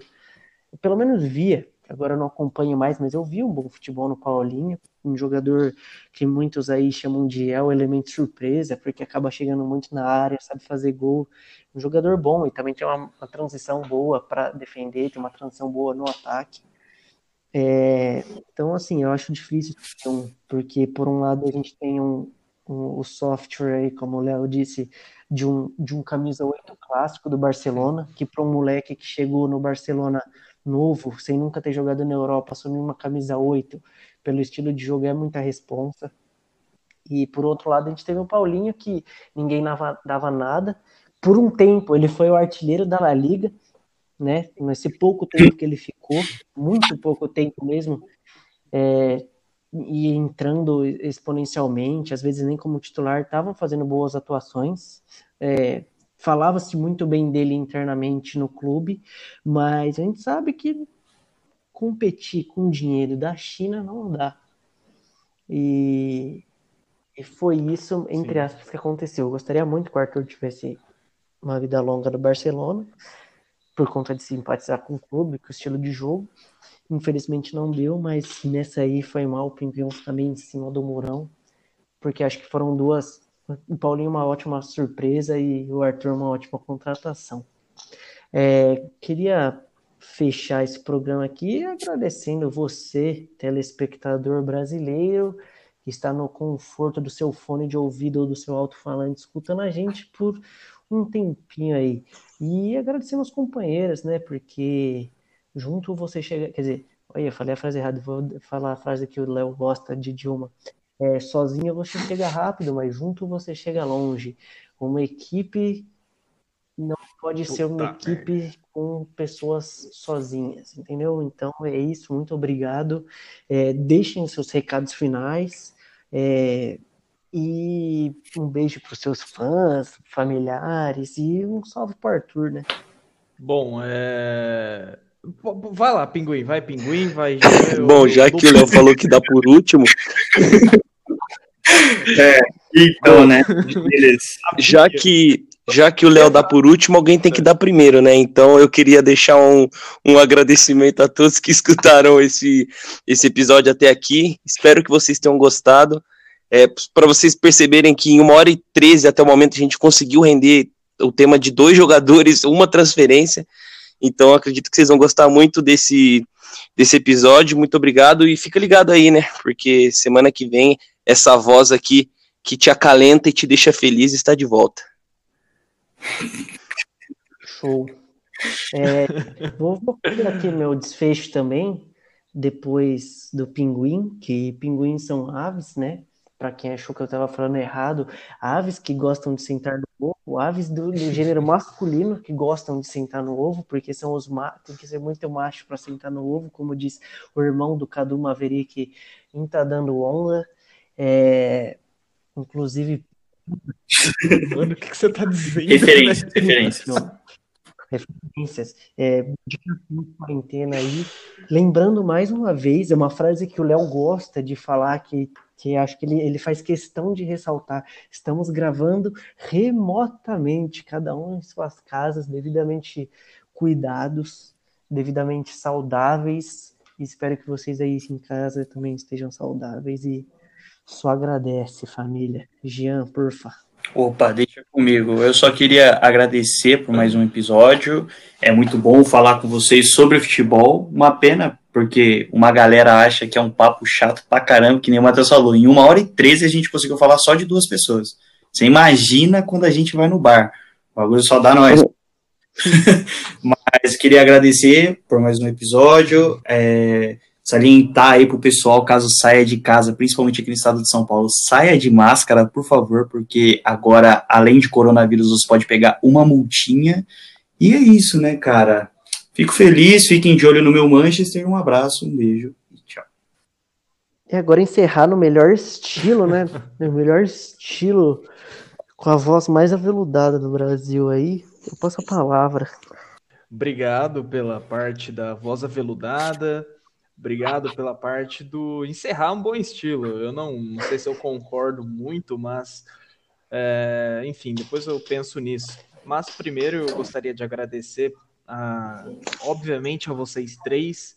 eu pelo menos via agora eu não acompanho mais, mas eu vi um bom futebol no Paulinho, um jogador que muitos aí chamam de é o elemento surpresa, porque acaba chegando muito na área, sabe fazer gol, um jogador bom e também tem uma, uma transição boa para defender, tem uma transição boa no ataque. É, então, assim, eu acho difícil, porque por um lado a gente tem um, o software aí, como o Léo disse, de um, de um camisa 8 clássico do Barcelona, que para um moleque que chegou no Barcelona novo, sem nunca ter jogado na Europa, assumir uma camisa 8, pelo estilo de jogo é muita responsa. E por outro lado, a gente teve o Paulinho, que ninguém dava, nada. Por um tempo, ele foi o artilheiro da La Liga, né? Nesse pouco tempo que ele ficou, muito pouco tempo mesmo, é, e entrando exponencialmente, às vezes nem como titular, estavam fazendo boas atuações. É, falava-se muito bem dele internamente no clube, mas a gente sabe que competir com o dinheiro da China não dá. E, e foi isso, entre Sim. aspas, que aconteceu. Eu gostaria muito que o Arthur tivesse uma vida longa no Barcelona, por conta de simpatizar com o clube, com o estilo de jogo. Infelizmente não deu, mas nessa aí foi mal o Pimpão também em cima do Murão, porque acho que foram duas o Paulinho uma ótima surpresa e o Arthur uma ótima contratação. É, queria fechar esse programa aqui agradecendo você, telespectador brasileiro, que está no conforto do seu fone de ouvido ou do seu alto-falante escutando a gente por um tempinho aí. E agradecemos as companheiras, né? Porque junto você chega. Quer dizer, olha, falei a frase errada, vou falar a frase que o Léo gosta de Dilma. É, sozinho você chega rápido, mas junto você chega longe. Uma equipe não pode Puta ser uma equipe merda. com pessoas sozinhas, entendeu? Então é isso, muito obrigado. É, deixem seus recados finais. É, e um beijo para os seus fãs, familiares e um salve para Arthur, né? Bom, é... vai lá, Pinguim, vai, Pinguim, vai. Bom, já que o Léo falou que dá por último, é, então, né? Já que, já que o Léo dá por último, alguém tem que dar primeiro, né? Então eu queria deixar um, um agradecimento a todos que escutaram esse, esse episódio até aqui. Espero que vocês tenham gostado. É, Para vocês perceberem que em uma hora e treze até o momento a gente conseguiu render o tema de dois jogadores, uma transferência. Então acredito que vocês vão gostar muito desse, desse episódio. Muito obrigado e fica ligado aí, né? Porque semana que vem essa voz aqui que te acalenta e te deixa feliz está de volta. Show. É, vou, fazer aqui meu desfecho também, depois do pinguim, que pinguins são aves, né? Para quem achou que eu estava falando errado, aves que gostam de sentar no ovo, aves do, do gênero masculino que gostam de sentar no ovo, porque são os tem que ser muito macho para sentar no ovo, como diz o irmão do Cadu Maverick, em tá dando onda. É, inclusive. Mano, o que, que você tá dizendo? Referências, referências. Referências. É, de quarentena aí. Lembrando mais uma vez, é uma frase que o Léo gosta de falar, que, que acho que ele, ele faz questão de ressaltar. Estamos gravando remotamente, cada um em suas casas, devidamente cuidados, devidamente saudáveis. Espero que vocês aí em casa também estejam saudáveis e só agradece, família. Jean, porfa. Opa, deixa comigo. Eu só queria agradecer por mais um episódio. É muito bom falar com vocês sobre futebol. Uma pena, porque uma galera acha que é um papo chato pra caramba, que nem o Matheus falou. Em uma hora e treze a gente conseguiu falar só de duas pessoas. Você imagina quando a gente vai no bar. O bagulho só dá nós. Mas queria agradecer por mais um episódio. É, salientar aí pro pessoal, caso saia de casa, principalmente aqui no estado de São Paulo, saia de máscara, por favor, porque agora, além de coronavírus, você pode pegar uma multinha. E é isso, né, cara? Fico feliz, fiquem de olho no meu Manchester. Um abraço, um beijo e tchau. E agora encerrar no melhor estilo, né? No melhor estilo, com a voz mais aveludada do Brasil aí. Eu passo a palavra. Obrigado pela parte da voz aveludada. Obrigado pela parte do encerrar um bom estilo. Eu não, não sei se eu concordo muito, mas é, enfim, depois eu penso nisso. Mas primeiro eu gostaria de agradecer, a, obviamente, a vocês três.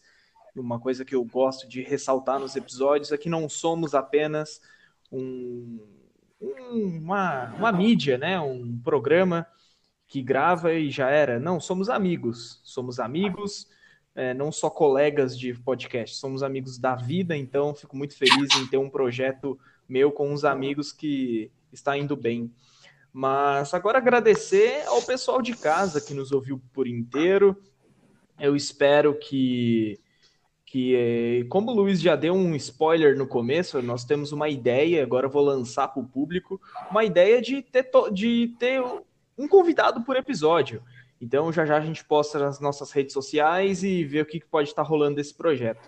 Uma coisa que eu gosto de ressaltar nos episódios é que não somos apenas um, um, uma, uma mídia, né? um programa que grava e já era. Não, somos amigos. Somos amigos é, não só colegas de podcast, somos amigos da vida, então fico muito feliz em ter um projeto meu com uns amigos que está indo bem. Mas agora agradecer ao pessoal de casa que nos ouviu por inteiro. Eu espero que, que é, como o Luiz já deu um spoiler no começo, nós temos uma ideia, agora vou lançar para o público, uma ideia de ter, de ter um convidado por episódio. Então já já a gente posta nas nossas redes sociais e vê o que pode estar rolando desse projeto.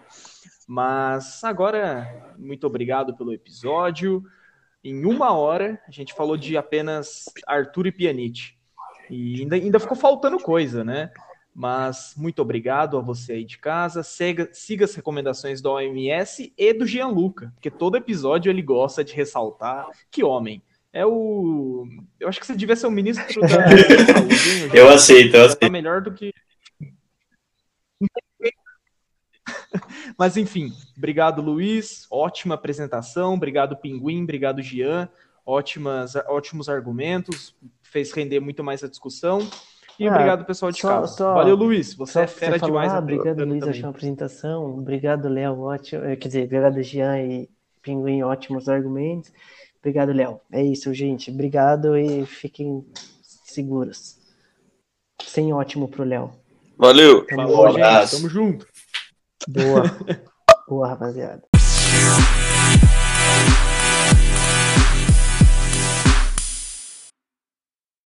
Mas agora, muito obrigado pelo episódio. Em uma hora, a gente falou de apenas Arthur e Pianite. E ainda, ainda ficou faltando coisa, né? Mas muito obrigado a você aí de casa. Siga, siga as recomendações do OMS e do Gianluca, porque todo episódio ele gosta de ressaltar que homem é o. Eu acho que você devia ser o ministro da saúde. eu aceito, eu aceito. Tá melhor do que. Mas enfim, obrigado Luiz, ótima apresentação, obrigado Pinguim, obrigado Gian, ótimas, ótimos argumentos, fez render muito mais a discussão. E ah, obrigado pessoal de só, casa. Só, Valeu Luiz, você é fera você demais. Ah, obrigado Luiz, achei uma apresentação. Obrigado Léo, ótimo. Quer dizer, obrigado Gian e Pinguim, ótimos argumentos. Obrigado, Léo. É isso, gente. Obrigado e fiquem seguros. Sem ótimo pro Léo. Valeu. Falou, gente. Tamo junto. Boa. Boa, rapaziada.